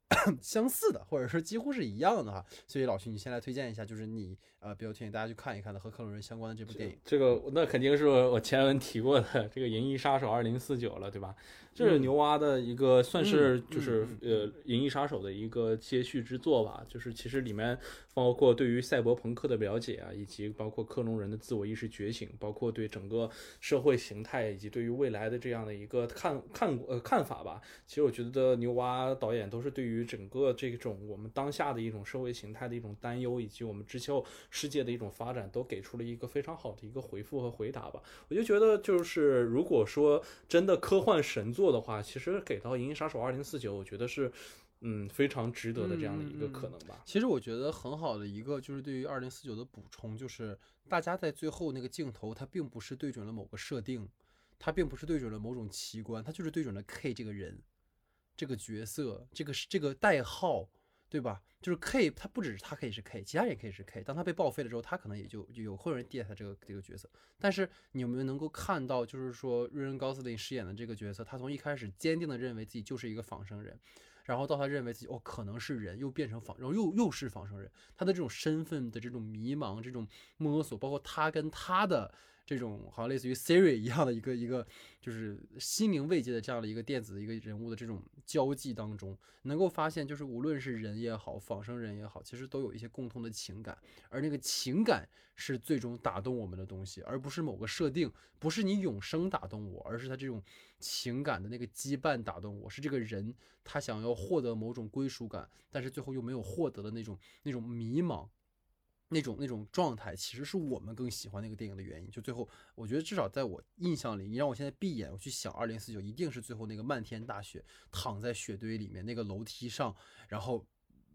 相似的，或者说几乎是一样的哈。所以老徐，你先来推荐一下，就是你呃比较推荐大家去看一看的和克隆人相关的这部电影。这个那肯定是我前文提过的这个《银翼杀手二零四九》了，对吧？这是牛蛙的一个，算是就是呃《银翼杀手》的一个接续之作吧。就是其实里面包括对于赛博朋克的了解啊，以及包括克隆人的自我意识觉醒，包括对整个社会形态以及对于未来的这样的一个看看呃看法吧。其实我觉得牛蛙导演都是对于整个这种我们当下的一种社会形态的一种担忧，以及我们之后世界的一种发展，都给出了一个非常好的一个回复和回答吧。我就觉得就是如果说真的科幻神作。的话，其实给到《银翼杀手二零四九》，我觉得是，嗯，非常值得的这样的一个可能吧。其实我觉得很好的一个，就是对于二零四九的补充，就是大家在最后那个镜头，它并不是对准了某个设定，它并不是对准了某种奇观，它就是对准了 K 这个人，这个角色，这个是这个代号。对吧？就是 K，他不只是他可以是 K，其他人也可以是 K。当他被报废了之后，他可能也就就有会有人替代他这个这个角色。但是你有没有能够看到，就是说瑞恩高斯林饰演的这个角色，他从一开始坚定的认为自己就是一个仿生人。然后到他认为自己哦可能是人，又变成仿，然后又又是仿生人，他的这种身份的这种迷茫、这种摸索，包括他跟他的。这种好像类似于 Siri 一样的一个一个，就是心灵慰藉的这样的一个电子的一个人物的这种交际当中，能够发现，就是无论是人也好，仿生人也好，其实都有一些共通的情感，而那个情感是最终打动我们的东西，而不是某个设定，不是你永生打动我，而是他这种情感的那个羁绊打动我，是这个人他想要获得某种归属感，但是最后又没有获得的那种那种迷茫。那种那种状态，其实是我们更喜欢那个电影的原因。就最后，我觉得至少在我印象里，你让我现在闭眼，我去想二零四九，一定是最后那个漫天大雪，躺在雪堆里面，那个楼梯上，然后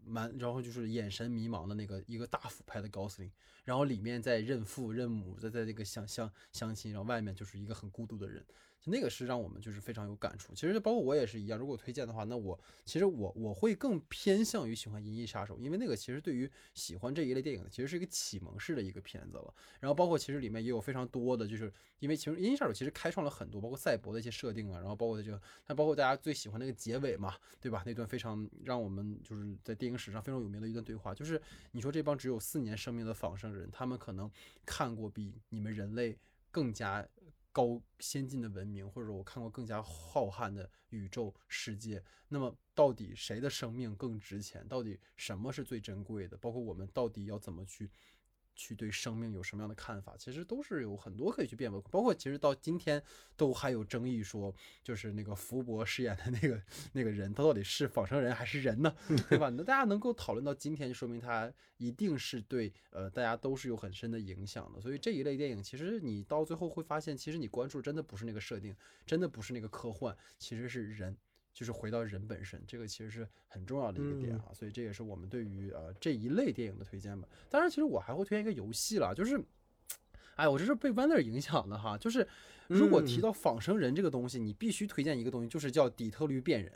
满，然后就是眼神迷茫的那个一个大俯拍的高司令，然后里面在认父认母，在在这个相相相亲，然后外面就是一个很孤独的人。那个是让我们就是非常有感触。其实包括我也是一样，如果推荐的话，那我其实我我会更偏向于喜欢《银翼杀手》，因为那个其实对于喜欢这一类电影的，其实是一个启蒙式的一个片子了。然后包括其实里面也有非常多的，就是因为其实《银翼杀手》其实开创了很多，包括赛博的一些设定啊，然后包括这个，它包括大家最喜欢那个结尾嘛，对吧？那段非常让我们就是在电影史上非常有名的一段对话，就是你说这帮只有四年生命的仿生人，他们可能看过比你们人类更加。高先进的文明，或者说我看过更加浩瀚的宇宙世界，那么到底谁的生命更值钱？到底什么是最珍贵的？包括我们到底要怎么去？去对生命有什么样的看法，其实都是有很多可以去辩论，包括其实到今天都还有争议，说就是那个福伯饰演的那个那个人，他到底是仿生人还是人呢？对吧？那大家能够讨论到今天，就说明他一定是对呃大家都是有很深的影响的。所以这一类电影，其实你到最后会发现，其实你关注真的不是那个设定，真的不是那个科幻，其实是人。就是回到人本身，这个其实是很重要的一个点啊，所以这也是我们对于呃这一类电影的推荐吧。当然，其实我还会推荐一个游戏了，就是，哎，我这是被 Wonder 影响的哈，就是如果提到仿生人这个东西，你必须推荐一个东西，就是叫底特律变人，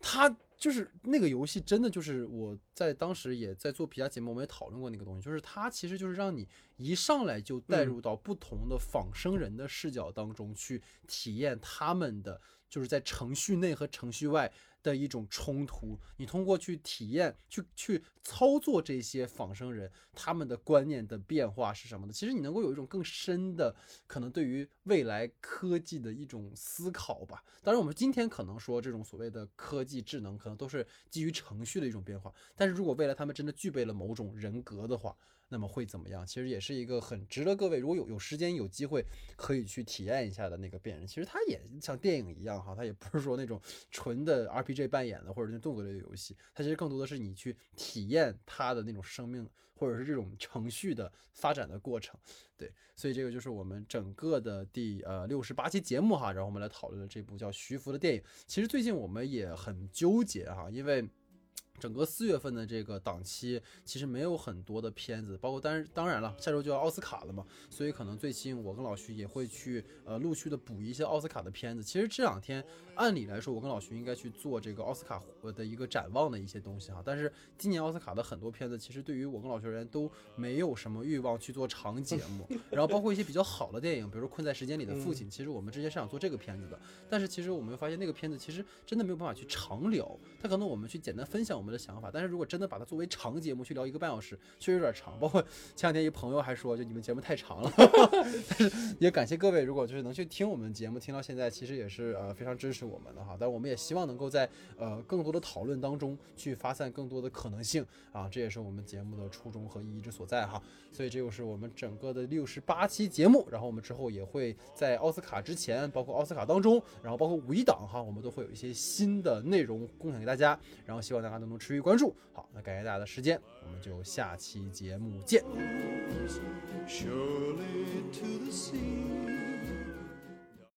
它就是那个游戏，真的就是我在当时也在做皮下节目，我们也讨论过那个东西，就是它其实就是让你一上来就带入到不同的仿生人的视角当中去体验他们的。就是在程序内和程序外的一种冲突，你通过去体验、去去操作这些仿生人，他们的观念的变化是什么的？其实你能够有一种更深的可能对于未来科技的一种思考吧。当然，我们今天可能说这种所谓的科技智能，可能都是基于程序的一种变化。但是如果未来他们真的具备了某种人格的话，那么会怎么样？其实也是一个很值得各位如果有有时间有机会可以去体验一下的那个变人。其实它也像电影一样哈，它也不是说那种纯的 RPG 扮演的或者那动作类的游戏，它其实更多的是你去体验它的那种生命或者是这种程序的发展的过程。对，所以这个就是我们整个的第呃六十八期节目哈，然后我们来讨论的这部叫徐福的电影。其实最近我们也很纠结哈，因为。整个四月份的这个档期其实没有很多的片子，包括当然当然了，下周就要奥斯卡了嘛，所以可能最近我跟老徐也会去呃陆续的补一些奥斯卡的片子。其实这两天按理来说，我跟老徐应该去做这个奥斯卡的一个展望的一些东西哈。但是今年奥斯卡的很多片子，其实对于我跟老徐而言都没有什么欲望去做长节目。然后包括一些比较好的电影，比如说《困在时间里的父亲》，其实我们之前是想做这个片子的，但是其实我们发现那个片子其实真的没有办法去长聊，它可能我们去简单分享我们的想法，但是如果真的把它作为长节目去聊一个半小时，确实有点长。包括前两天一朋友还说，就你们节目太长了。但是也感谢各位，如果就是能去听我们节目听到现在，其实也是呃非常支持我们的哈。但我们也希望能够在呃更多的讨论当中去发散更多的可能性啊，这也是我们节目的初衷和意义之所在哈。所以这就是我们整个的六十八期节目。然后我们之后也会在奥斯卡之前，包括奥斯卡当中，然后包括五一档哈，我们都会有一些新的内容共享给大家。然后希望大家都能持续关注。好，那感谢大家的时间，我们就下期节目见。